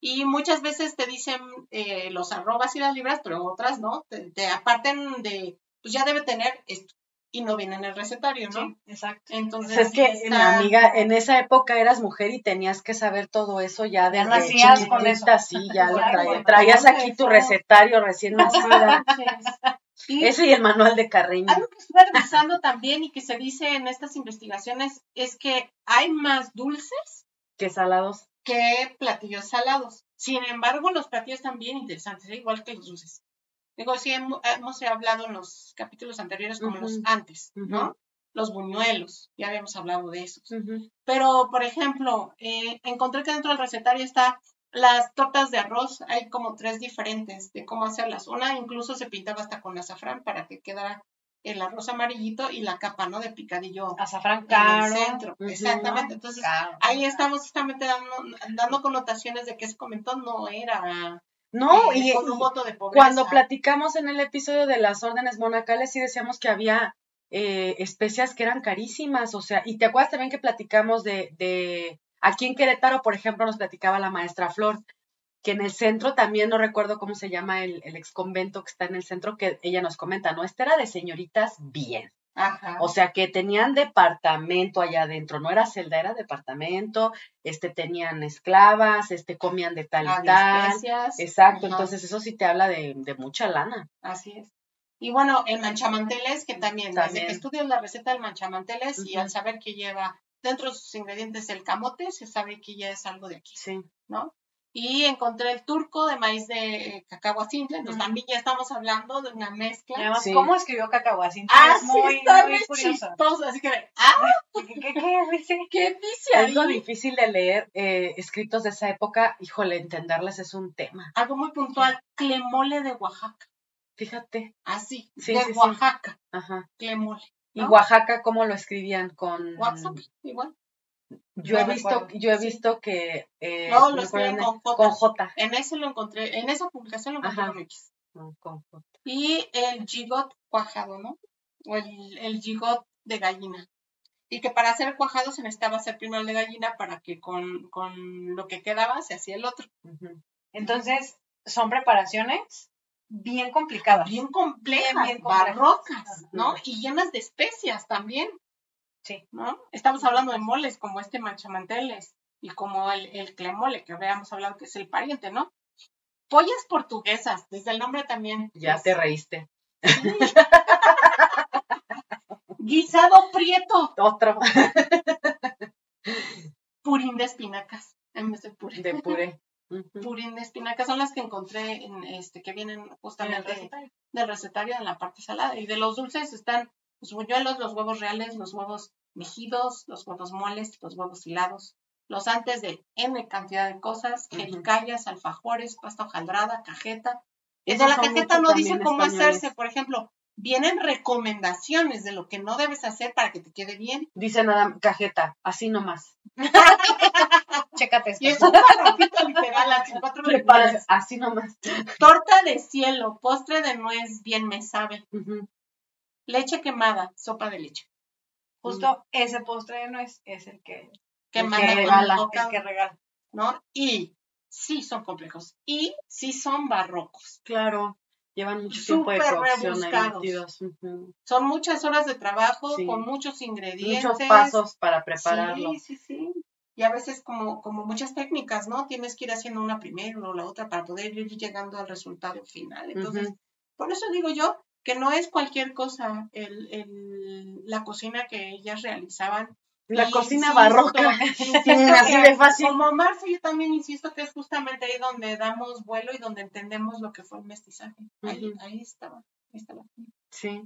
Y muchas veces te dicen eh, los arrobas y las libras, pero otras no. Te, te aparten de, pues ya debe tener esto. Y no viene en el recetario, ¿no? Sí, exacto. Entonces, es que, está- amiga, en esa época eras mujer y tenías que saber todo eso ya desde nacías con eso. sí, ya lo Claro, traías. aquí tu eso. recetario recién nacida. Y Ese y el manual de Carreño. algo que estuve revisando también y que se dice en estas investigaciones es que hay más dulces Que salados. que platillos salados. Sin embargo, los platillos están bien interesantes, ¿eh? igual que los dulces. Digo, sí, hem- hemos hablado en los capítulos anteriores como los antes, ¿no? Los buñuelos, ya habíamos hablado de esos. Pero, por ejemplo, eh, encontré que dentro del recetario está las tortas de arroz, hay como tres diferentes de cómo hacerlas. Una incluso se pintaba hasta con azafrán para que quedara el arroz amarillito y la capa, ¿no? De picadillo Azafrán en caro. el centro. Exactamente. Entonces, Caro. ahí estamos justamente dando, dando connotaciones de que ese comentó no era No, eh, y, con un y voto de pobreza. cuando platicamos en el episodio de las órdenes monacales, sí decíamos que había eh, especias que eran carísimas, o sea, y te acuerdas también que platicamos de, de, aquí en Querétaro, por ejemplo, nos platicaba la maestra Flor, que en el centro también, no recuerdo cómo se llama el, el ex convento que está en el centro, que ella nos comenta, ¿no? Este era de señoritas bien. Ajá. O sea, que tenían departamento allá adentro, no era celda, era departamento, este, tenían esclavas, este, comían de tal y Ah, tal. Exacto, Ajá. entonces eso sí te habla de, de mucha lana. Así es. Y bueno, el manchamanteles, que también, desde También. que estudias la receta del manchamanteles y al saber que lleva dentro de sus ingredientes el camote, se sabe que ya es algo de aquí, Sí. ¿no? Y encontré el turco de maíz de eh, cacahuacintle, entonces también ya estamos hablando de una mezcla. Y además, Sí. ¿cómo escribió Cacahuacintle? Ah, es muy, sí, está muy chistoso, así que, ah, ¿Qué, qué, qué dice? ¿qué dice ahí? Algo difícil de leer eh, escritos de esa época, híjole, entenderles es un tema. Algo muy puntual, clemole de Oaxaca, Fíjate, así, Sí, de sí, sí. Oaxaca, ajá. clemole. Y. Oaxaca, ¿cómo lo escribían? Con WhatsApp, igual. Yo he visto, yo he Sí. visto que eh, No, lo con J. con J. En ese lo encontré, en esa publicación lo encontré Ajá. con X. No, con J. Y el gigot cuajado, ¿no? O el, el gigot de gallina. Y que para hacer cuajado se necesitaba hacer primero el de gallina para que con, con lo que quedaba se hacía el otro. Entonces, son preparaciones bien complicadas. Bien complejas, Bien, complejas. barrocas, ¿no? Y llenas de especias también, Sí. ¿no? Estamos hablando de moles como este manchamanteles y como el, el clemole, que habíamos hablado que es el pariente, ¿no? Pollas portuguesas, desde el nombre también. Ya es- te reíste. Guisado prieto, Otro purín de espinacas, en vez de puré. de puré. Purín de espinacas son las que encontré en este que vienen justamente recetario. del recetario en la parte salada. Y de los dulces están los buñuelos, los huevos reales, los huevos mejidos, los huevos moles, los huevos hilados, los antes de N cantidad de cosas, jericayas, alfajores, pasta hojaldrada, cajeta. Y de la cajeta no dice cómo españoles. hacerse, por ejemplo, vienen recomendaciones de lo que no debes hacer para que te quede bien. Dice nada, cajeta, así nomás. Chécate esto. Y es un parrafito literal, así cuatro Preparas, así nomás. Torta de cielo, postre de nuez, bien me sabe. Leche quemada, sopa de leche. Justo ese postre no es, es el que, Que El regala, el el que regala. ¿no? Y sí son complejos. Y sí son barrocos. Claro, llevan mucho tiempo de rebuscados. Son muchas horas de trabajo Sí. con muchos ingredientes. Muchos pasos para prepararlo. Sí, sí, sí. Y a veces como, como muchas técnicas, ¿no? Tienes que ir haciendo una primero o la otra para poder ir llegando al resultado final. Entonces, por eso digo yo que no es cualquier cosa el, el- la cocina que ellas realizaban. La Y cocina insisto, barroca. insisto así que de fácil. Como Marce, yo también insisto que es justamente ahí donde damos vuelo y donde entendemos lo que fue el mestizaje. Ahí, ahí estaba. Ahí estaba. Sí.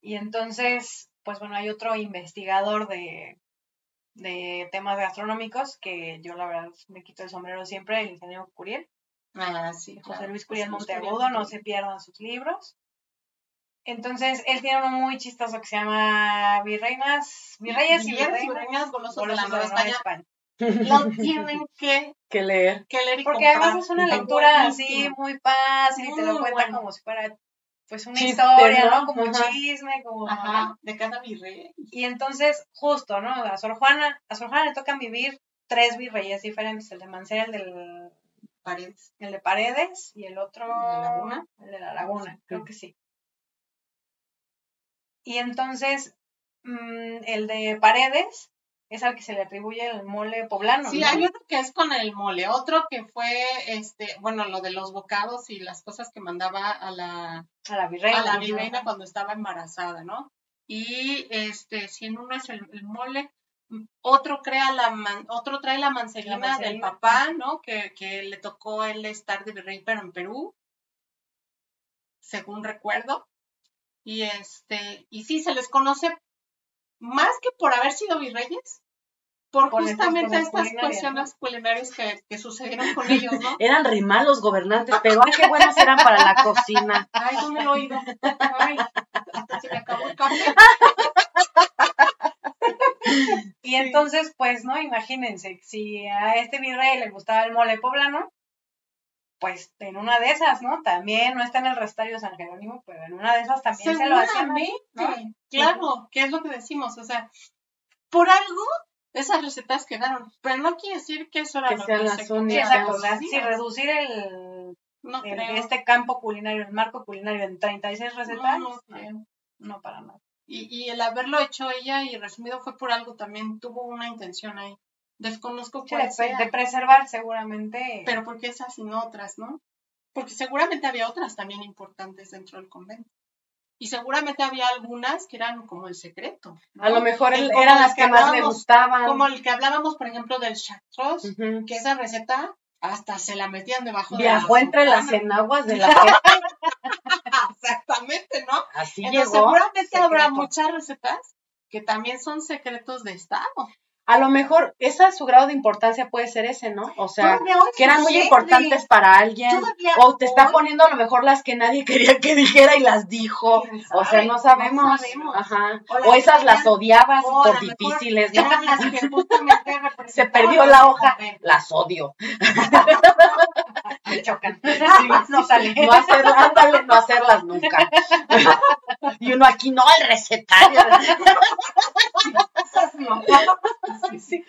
Y entonces, pues bueno, hay otro investigador de, de temas gastronómicos que yo la verdad me quito el sombrero siempre, el ingeniero Curiel. Ah, sí. José claro. Luis Curiel Monteagudo, no se pierdan sus libros. Entonces, él tiene uno muy chistoso que se llama Virreinas, Virreyes y Virreyes y Virreinas Virreinas golosos de la Nueva España. España. Lo tienen que, que leer. que leer y Porque comprar. además es una lectura así muy fácil y te lo cuenta bueno. como si fuera pues una Chiste, historia, ¿no? ¿no? Como Ajá. chisme, como... Ajá, de cada virrey. Y entonces, justo, ¿no? A Sor Juana, a Sor Juana le tocan vivir tres virreyes diferentes, el de Mancera, el, del, Paredes. el de Paredes y el otro... ¿El de la Laguna? El de la Laguna, creo que sí. Y entonces, mm, el de Paredes es al que se le atribuye el mole poblano, Sí, ¿no? hay uno que es con el mole, otro que fue, este, bueno, lo de los bocados y las cosas que mandaba a la, A la virreina. a la cuando estaba embarazada, ¿no? Y este, si en uno es el, el mole, mm, otro crea la man- otro trae la mancerina, La mancerina. del papá, ¿no? Que, que le tocó él estar de virrey, pero en Perú, según recuerdo. Y este, y sí, se les conoce más que por haber sido virreyes, por estas justamente estas culinarias, cuestiones culinarias que, que sucedieron con ellos, ¿no? Eran rimal los gobernantes, pero ay, qué buenos eran para la cocina. Ay, ¿dónde lo he oído? Ay, hasta se me acabó el café. Y entonces, pues, ¿no? Imagínense, si a este virrey le gustaba el mole poblano, pues en una de esas, ¿no? También no está en el restario San Jerónimo, pero en una de esas también se lo Seguramente, ¿no? claro, que es lo que decimos, o sea, por algo esas recetas quedaron, pero no quiere decir que eso era Que lo que las se únicas. Sí, reducir el, No el- este campo culinario, el marco culinario en 36 recetas, No, no, creo. no para nada. Y, y el haberlo hecho ella y resumido fue por algo también, tuvo una intención ahí. Desconozco Sí, cuál de, sea, de preservar seguramente. pero ¿por qué esas y no otras, no? Porque seguramente había otras también importantes dentro del convento. Y seguramente había algunas que eran como el secreto. ¿no? a lo mejor El- eran las que que más le gustaban. Como el que hablábamos, por ejemplo, del chartreuse, Ujú. que esa receta hasta se la metían debajo de Viajó la entre las enaguas de la. Exactamente, ¿no? Así Entonces, llegó. seguramente habrá muchas recetas que también son secretos de Estado. A lo mejor esa su grado de importancia puede ser ese, ¿no? O sea, que eran muy importantes para alguien. O te está poniendo a lo mejor las que nadie quería que dijera y las dijo. ¿Quién O sea, no sabemos. No sabemos. Ajá. O esas las odiabas o por difíciles, ¿no? las que Se perdió la hoja, las odio. Me chocan. Sí, no sale. No hacerlas, ándale, no hacerlas nunca. Y uno aquí, no, el recetario. Sí.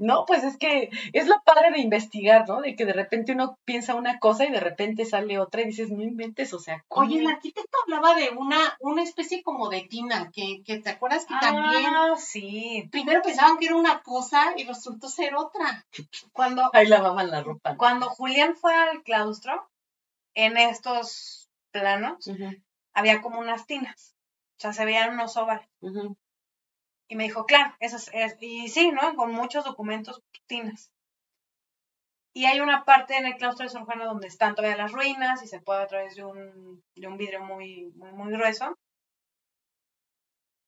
No, pues es que es lo padre de investigar, ¿no? De que de repente uno piensa una cosa y de repente sale otra y dices, no inventes, o sea, ¿cómo? Oye, el arquitecto hablaba de una, una especie como de tina, que, que te acuerdas que también Ah, sí. primero pensaban que era una cosa y resultó ser otra. Cuando, Ahí lavaban la ropa. cuando Julián fue al claustro, en estos planos, había como unas tinas. O sea, se veían unos ovales. Y me dijo, claro, eso es, es- y sí, ¿no? Con muchos documentos, tinas. Y hay una parte en el claustro de Sor Juana donde están todavía las ruinas y se puede a través de un, de un vidrio muy, muy, muy grueso.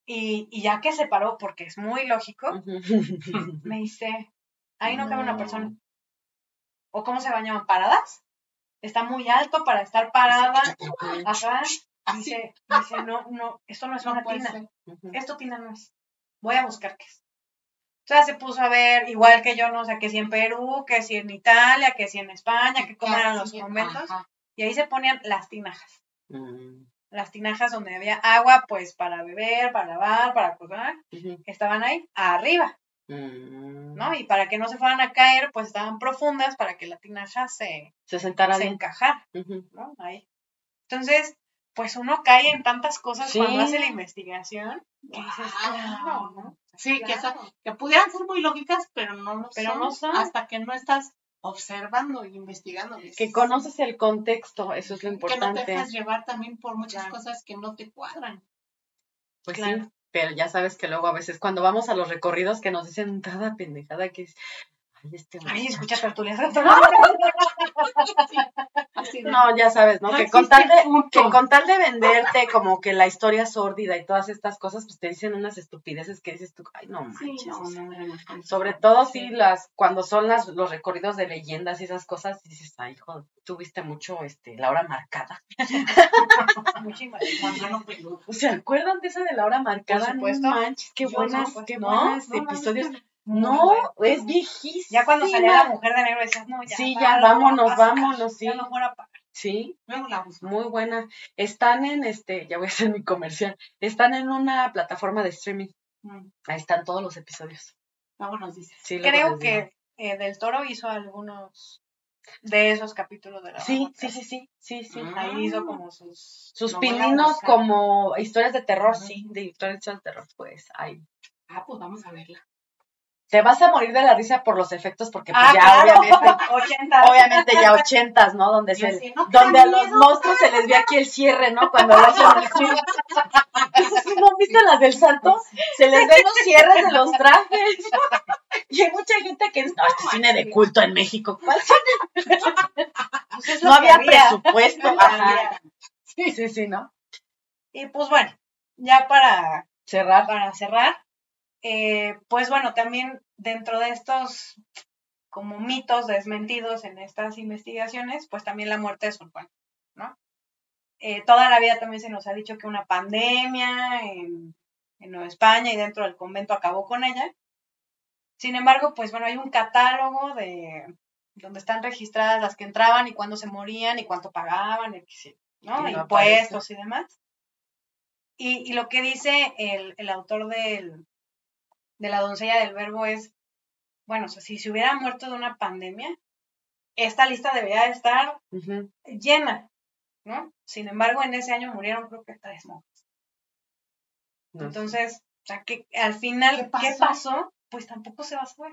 Y, y ya que se paró, porque es muy lógico, me dice, ahí no cabe una persona. ¿O cómo se bañaban? ¿Paradas? Está muy alto para estar parada. Ajá. Dice, dice, no, no, esto no es no una tina. ser. Esto tina no es. Voy a buscar qué es. Entonces se puso a ver, igual que yo, no sé, que si en Perú, que si en Italia, que si en España, que cómo eran los conventos. ajá. Y ahí se ponían las tinajas. Mm, Las tinajas donde había agua, pues para beber, para lavar, para cocinar, estaban ahí arriba, mm. ¿no? Y para que no se fueran a caer, pues estaban profundas para que la tinaja se, Se sentara se encajara. ¿no? Ahí. Entonces, pues uno cae en tantas cosas Sí. cuando hace la investigación que dices, Wow. claro, ¿no? Sí, que, pudieran ser muy lógicas, pero no lo Pero son, no son. hasta que no estás observando y investigando. Que conoces el contexto, eso es lo Que no te importante. dejas llevar también por muchas Claro. cosas que no te cuadran. Pues Claro. sí, pero ya sabes que luego a veces cuando vamos a los recorridos que nos dicen cada pendejada que es, ay, este Ay, muchacho". escucha tertulias. Así de- No, ya sabes, ¿no? No que, con tal de, que con tal de venderte como que la historia sórdida y todas estas cosas, pues te dicen unas estupideces que dices tú, ay, no manches. no, no. Sobre todo si las, cuando son las, los recorridos de leyendas y esas cosas, dices, ay, hijo, tuviste mucho, este, la hora marcada. ¿Se acuerdan de esa de la hora marcada? Por supuesto. No manches, qué buenas, qué buenas episodios. No, es viejísima. Ya cuando salía la mujer de negro decías, no, ya. Sí, ya, vámonos, vámonos, sí. Ya no fuera para. Sí, Luego la busco. muy buena. Están en este, ya voy a hacer mi comercial. Están en una plataforma de streaming. Mm, Ahí están todos los episodios. Vámonos, dice. Sí, Creo que eh, Del Toro hizo algunos de esos capítulos de la Sí, sí, sí, sí, sí, sí. Ah. Ahí hizo como sus. Sus pininos como historias de terror, sí, de historias de terror, pues ahí. Ah, pues vamos a verla. Te vas a morir de la risa por los efectos porque pues Ah, ya claro. obviamente 80. obviamente ya ochentas, ¿no? Donde se, así, no, donde a los miedo. monstruos se les ve aquí el cierre, ¿no? Cuando lo hacen así. ¿Sí ¿No han visto las del santo? Se les ven los cierres de los trajes. Y hay mucha gente que dice, no, este es cine de culto en México. ¿Cuál cine? Pues No que había presupuesto. No había. Sí, sí, sí, ¿no? Y pues bueno, ya para, Cerrar. para cerrar, eh, pues bueno, también dentro de estos como mitos desmentidos en estas investigaciones, pues también la muerte de Sor Juana, ¿no? Eh, toda la vida también se nos ha dicho que una pandemia en, en Nueva España y dentro del convento acabó con ella. Sin embargo, pues bueno, hay un catálogo de donde están registradas las que entraban y cuándo se morían y cuánto pagaban, y, ¿no? Y no Impuestos y demás. Y, y lo que dice el, el autor del, de la doncella del verbo es, bueno, o sea, si se hubiera muerto de una pandemia, esta lista debería de estar llena, ¿no? Sin embargo, en ese año murieron creo que tres monjas. No. Entonces, o sea, que al final, ¿Qué pasó? Pues tampoco se va a saber,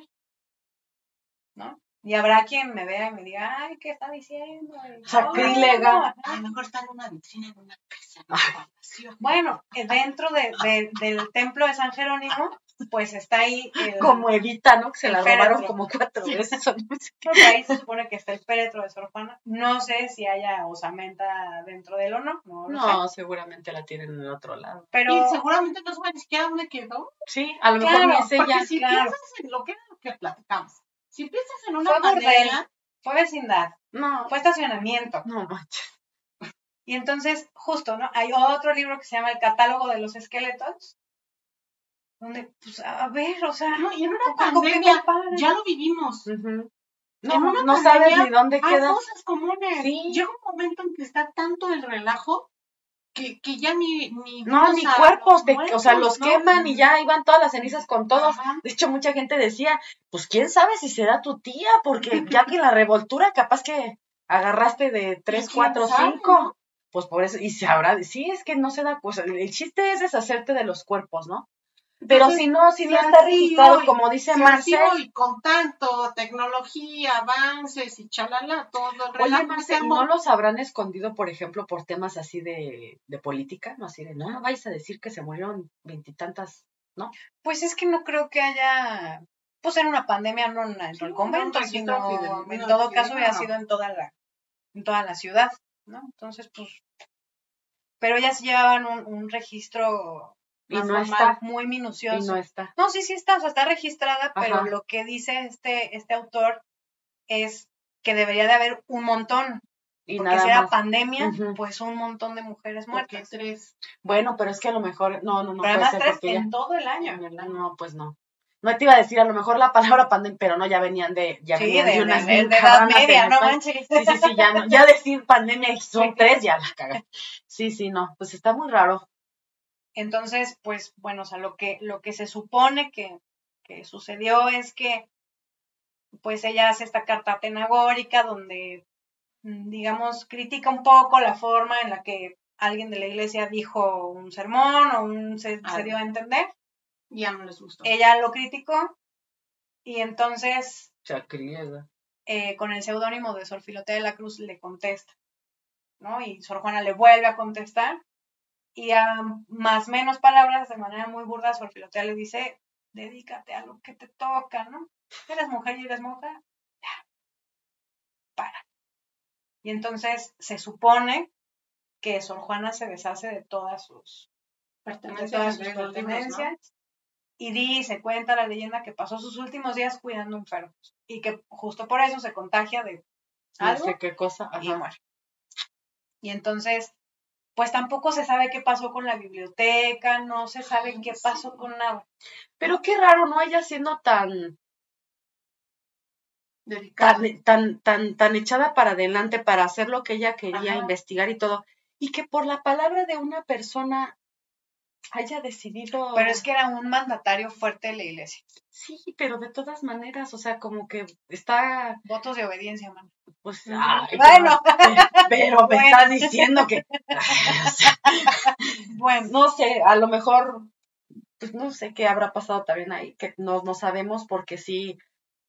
¿no? Y habrá quien me vea y me diga, ay, ¿qué está diciendo? Sacrílega. "No, no, A ajá". lo mejor está en una vitrina en una casa. palacio. Bueno, eh, dentro de, de- del templo de San Jerónimo, pues está ahí el, Como Evita, ¿no? Que se la robaron como cuatro veces. o no sé qué. creo que ahí se supone que está el féretro de Sor Juana. No sé si haya osamenta dentro de él o no, no sé. No, seguramente la tienen en el otro lado. Pero Y seguramente no sabe ni siquiera dónde quedó. Sí, a lo mejor ni es ella. Porque si claro. piensas en lo que era lo que platicamos, si piensas en una fue pandemia, fue vecindad, No, fue estacionamiento. no manches. Y entonces, justo, ¿no? Hay otro libro que se llama El catálogo de los esqueletos, donde, pues, a ver, o sea, no, y en una ¿con- con qué pandemia ya lo vivimos. Ujú. En No, una no sabes ni dónde Hay queda. cosas comunes. Sí. Llega un momento en que está tanto el relajo que, que ya ni, ni No, ni cuerpos, te- o sea, los ¿no? queman y ya iban todas las cenizas con todos. Ajá. De hecho, mucha gente decía, pues quién sabe si será tu tía, porque ya que la revoltura capaz que agarraste de tres, quién cuatro, sabe, cinco. no? Pues por eso, y se habrá, sí, es que no se da cosa. El chiste es deshacerte de los cuerpos, ¿no? Pero Entonces, si no, si no está registrado, y- como dice Marcel, y con tanto tecnología, avances y chalala, todo el Oye, relajo que Marce, se ¿y armó. no los habrán escondido, por ejemplo, por temas así de, de política? ¿No? Así de, no, vais a decir que se murieron veintitantas, ¿no? Pues es que no creo que haya, pues en una pandemia no en dentro del Sí, convento, no, sino en todo caso hubiera sido en toda la, en toda la ciudad, ¿no? Entonces, pues, pero ellas llevaban un, un registro Y no está. muy Y minucioso. no está. No, sí, sí está, o sea, está registrada, pero lo que dice este, este autor es que debería de haber un montón, Y porque nada si era más. pandemia, pues un montón de mujeres muertas. tres. Bueno, pero es que a lo mejor, no, no, no pero puede además ser tres ya- en todo el año. No, pues no. No te iba a decir a lo mejor la palabra pandemia, pero no, ya venían de, ya Sí, venían de, de, de, unas de- bien de edad media, no manches. Sí, sí, sí, ya no. Ya decir pandemia y son tres, ya la cagan. Sí, sí, no. Pues está muy raro. Entonces, pues bueno, o sea, lo que, lo que se supone que, que sucedió es que pues ella hace esta carta atenagórica donde, mm, digamos, critica un poco la forma en la que alguien de la iglesia dijo un sermón o un, se, se dio a entender. Ya no les gustó. Ella lo criticó y entonces eh, con el seudónimo de Sor Filotea de la Cruz le contesta, ¿no? Y Sor Juana le vuelve a contestar y a más menos palabras, de manera muy burda, Sor Filotea le dice, dedícate a lo que te toca, ¿no? Eres mujer y eres monja, ya, para. Y entonces se supone que Sor Juana se deshace de todas sus, Pertenencias todas sus pertenencias. Y dice, cuenta la leyenda que pasó sus últimos días cuidando enfermos y que justo por eso se contagia de No algo sé qué cosa. y muere. Y entonces, pues tampoco se sabe qué pasó con la biblioteca, no se sabe Ay, qué sí. pasó con nada. Pero qué raro, ¿no? Ella siendo tan, tan, tan, tan, tan echada para adelante para hacer lo que ella quería, Ajá. investigar y todo. Y que por la palabra de una persona haya decidido. Pero es que era un mandatario fuerte de la iglesia. Sí, pero de todas maneras, o sea, como que está, Votos de obediencia, man. Pues, ay, Bueno. pero, me Bueno. está diciendo que, ay, o sea, Bueno, no sé, a lo mejor, pues no sé qué habrá pasado también ahí, que no, no sabemos porque sí,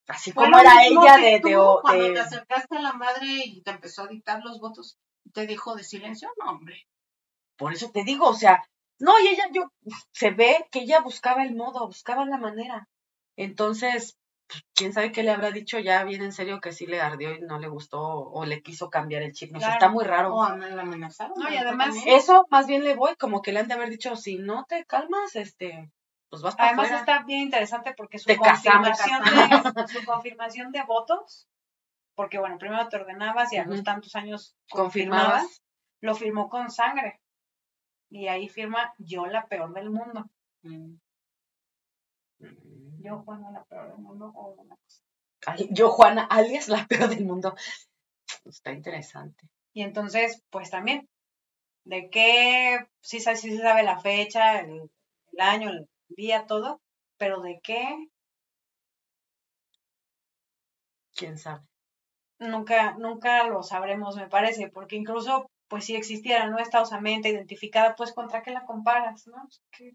así como era ella de, tú, de, cuando de- te acercaste a la madre y te empezó a dictar los votos, te dijo de silencio, no, hombre. por eso te digo, o sea, no, y ella, yo, se ve que ella buscaba el modo, buscaba la manera. Entonces, quién sabe qué le habrá dicho ya bien en serio que sí le ardió y no le gustó o le quiso cambiar el chip. No sé, está muy raro. O la amenazaron. No, y además también. Eso más bien le voy, como que le han de haber dicho, si no te calmas, este, pues vas para Además está bien interesante porque su Te casamos. confirmación, de, su confirmación de votos, porque bueno, primero te ordenabas y a los tantos años Confirmabas. confirmabas, lo firmó con sangre. Y ahí firma yo la peor del mundo. Yo, Juana, la peor del mundo. o una cosa. Ay, Yo, Juana, alias la peor del mundo. Está interesante. Y entonces, pues también, de qué, sí, sí se sabe la fecha, el, el año, el día, todo, pero de qué, ¿Quién sabe? nunca, nunca lo sabremos, me parece, porque incluso, pues si existiera, no está osamente identificada, pues contra qué la comparas, ¿no? ¿Qué,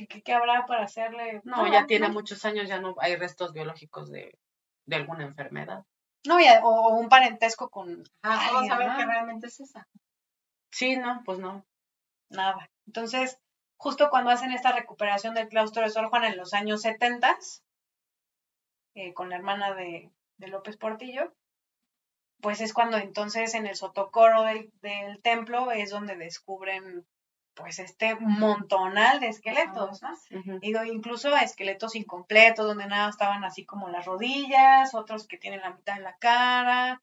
qué, qué- qué habrá para hacerle? No, ya tiene muchos años, ya no hay restos biológicos de, de alguna enfermedad. No, ya, o, o un parentesco con Ah, vamos a ver qué realmente es esa. Sí, no, pues no. nada. Entonces, justo cuando hacen esta recuperación del claustro de Sor Juana en los años 70, eh, con la hermana de, de López Portillo, pues es cuando entonces en el sotocoro del, del templo es donde descubren pues este montonal de esqueletos, ¿no? Do- incluso esqueletos incompletos, donde nada estaban así como las rodillas, otros que tienen la mitad de la cara,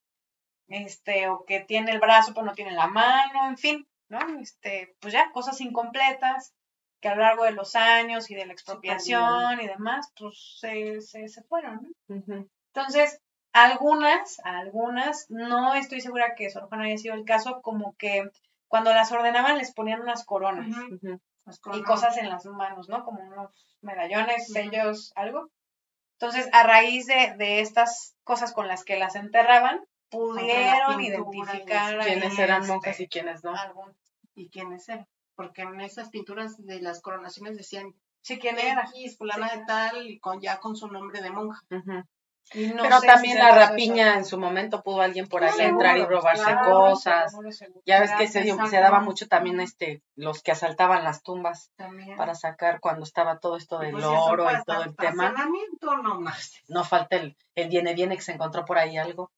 este, o que tiene el brazo pero no tiene la mano, en fin, ¿no? Este, pues ya, cosas incompletas que a lo largo de los años y de la expropiación y demás, pues se, se, se fueron, ¿no? Entonces, algunas, algunas, no estoy segura que Sor Juana haya sido el caso, como que cuando las ordenaban les ponían unas coronas y cosas en las manos, ¿no? Como unos medallones, sellos, algo. Entonces, a raíz de, de estas cosas con las que las enterraban, pudieron identificar ¿Quiénes eran este, monjas y quiénes no? algún- ¿Y quiénes eran? Porque en esas pinturas de las coronaciones decían Sí, quién era. Fulana Sí. de tal, y con, ya con su nombre de monja. No Pero también si la rapiña en su momento pudo alguien por ahí Seguro, entrar y robarse claro, cosas. Seguro, seguro. Ya ves que se, dio- se daba mucho también este los que asaltaban las tumbas También. para sacar cuando estaba todo esto del pues, oro y todo el tema. no más. No falta el, el viene viene que se encontró por ahí algo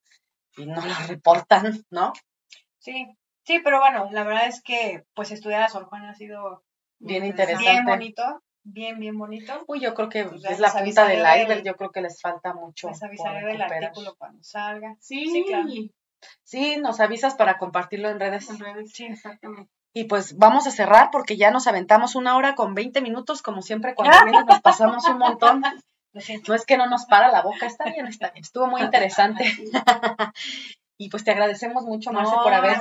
y no lo reportan, ¿no? Sí, sí, pero bueno, la verdad es que pues estudiar a Sor Juana ha sido Bien bien interesante. bonito, bien, bien bonito. Uy, yo creo que Pues es la punta del iceberg, yo creo que les falta mucho. Les avisaré del artículo cuando salga. Sí, Sí, claro. Sí, nos avisas para compartirlo en redes. en redes, sí, exactamente. Y pues vamos a cerrar porque ya nos aventamos una hora con 20 minutos, como siempre, cuando vienes nos pasamos un montón. No es que no nos para la boca, está bien, está bien. Estuvo muy interesante. y pues te agradecemos mucho, Marce, No, por haber,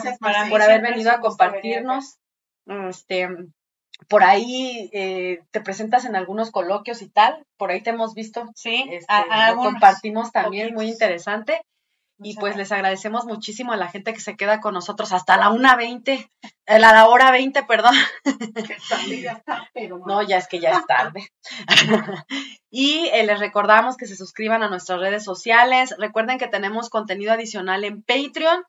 por haber venido a compartirnos. Este, por ahí eh, te presentas en algunos coloquios y tal, por ahí te hemos visto. Sí, Este, a- a lo algunos compartimos también, muy interesante. Y pues les agradecemos muchísimo a la gente que se queda con nosotros hasta la 1.20, a la hora 20, perdón. Que también ya está, pero No, ya es que ya es tarde. y eh, les recordamos que se suscriban a nuestras redes sociales. Recuerden que tenemos contenido adicional en Patreon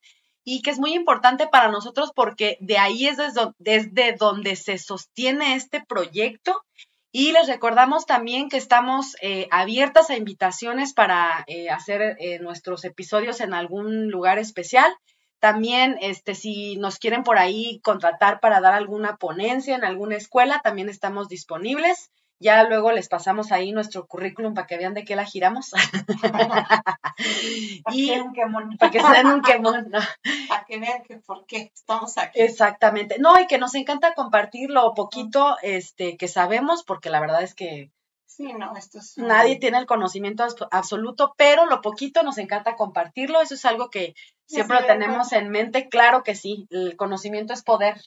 y que es muy importante para nosotros porque de ahí es desde, donde se sostiene este proyecto. Y les recordamos también que estamos eh, abiertas a invitaciones para eh, hacer eh, nuestros episodios en algún lugar especial. También, este, si nos quieren por ahí contratar para dar alguna ponencia en alguna escuela, también estamos disponibles. Ya luego les pasamos ahí nuestro currículum para que vean de qué la giramos. y Para que quemón. para que se den un quemón. ¿no? Para que vean que por qué estamos aquí. Exactamente. No, y que nos encanta compartir lo poquito este, que sabemos, porque la verdad es que Sí, no, esto es. nadie tiene el conocimiento abs- absoluto, pero lo poquito nos encanta compartirlo. Eso es algo que siempre Sí, lo tenemos en mente. Claro que sí, el conocimiento es poder.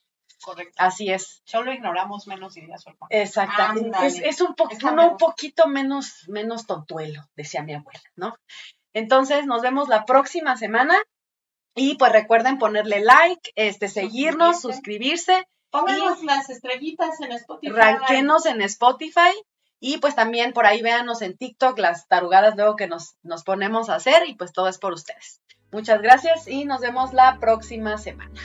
Correcto. Así es. Solo ignoramos menos ideas. Ándale. Es, es un, po- uno un poquito menos, menos tontuelo, decía mi abuela, ¿no? Entonces, nos vemos la próxima semana. Y pues recuerden ponerle like, este, seguirnos, suscribirse, Pónganos las estrellitas en Spotify. ranquenos en Spotify. Y pues también por ahí véanos en TikTok las tarugadas luego que nos, nos ponemos a hacer. Y pues todo es por ustedes. Muchas gracias y nos vemos la próxima semana.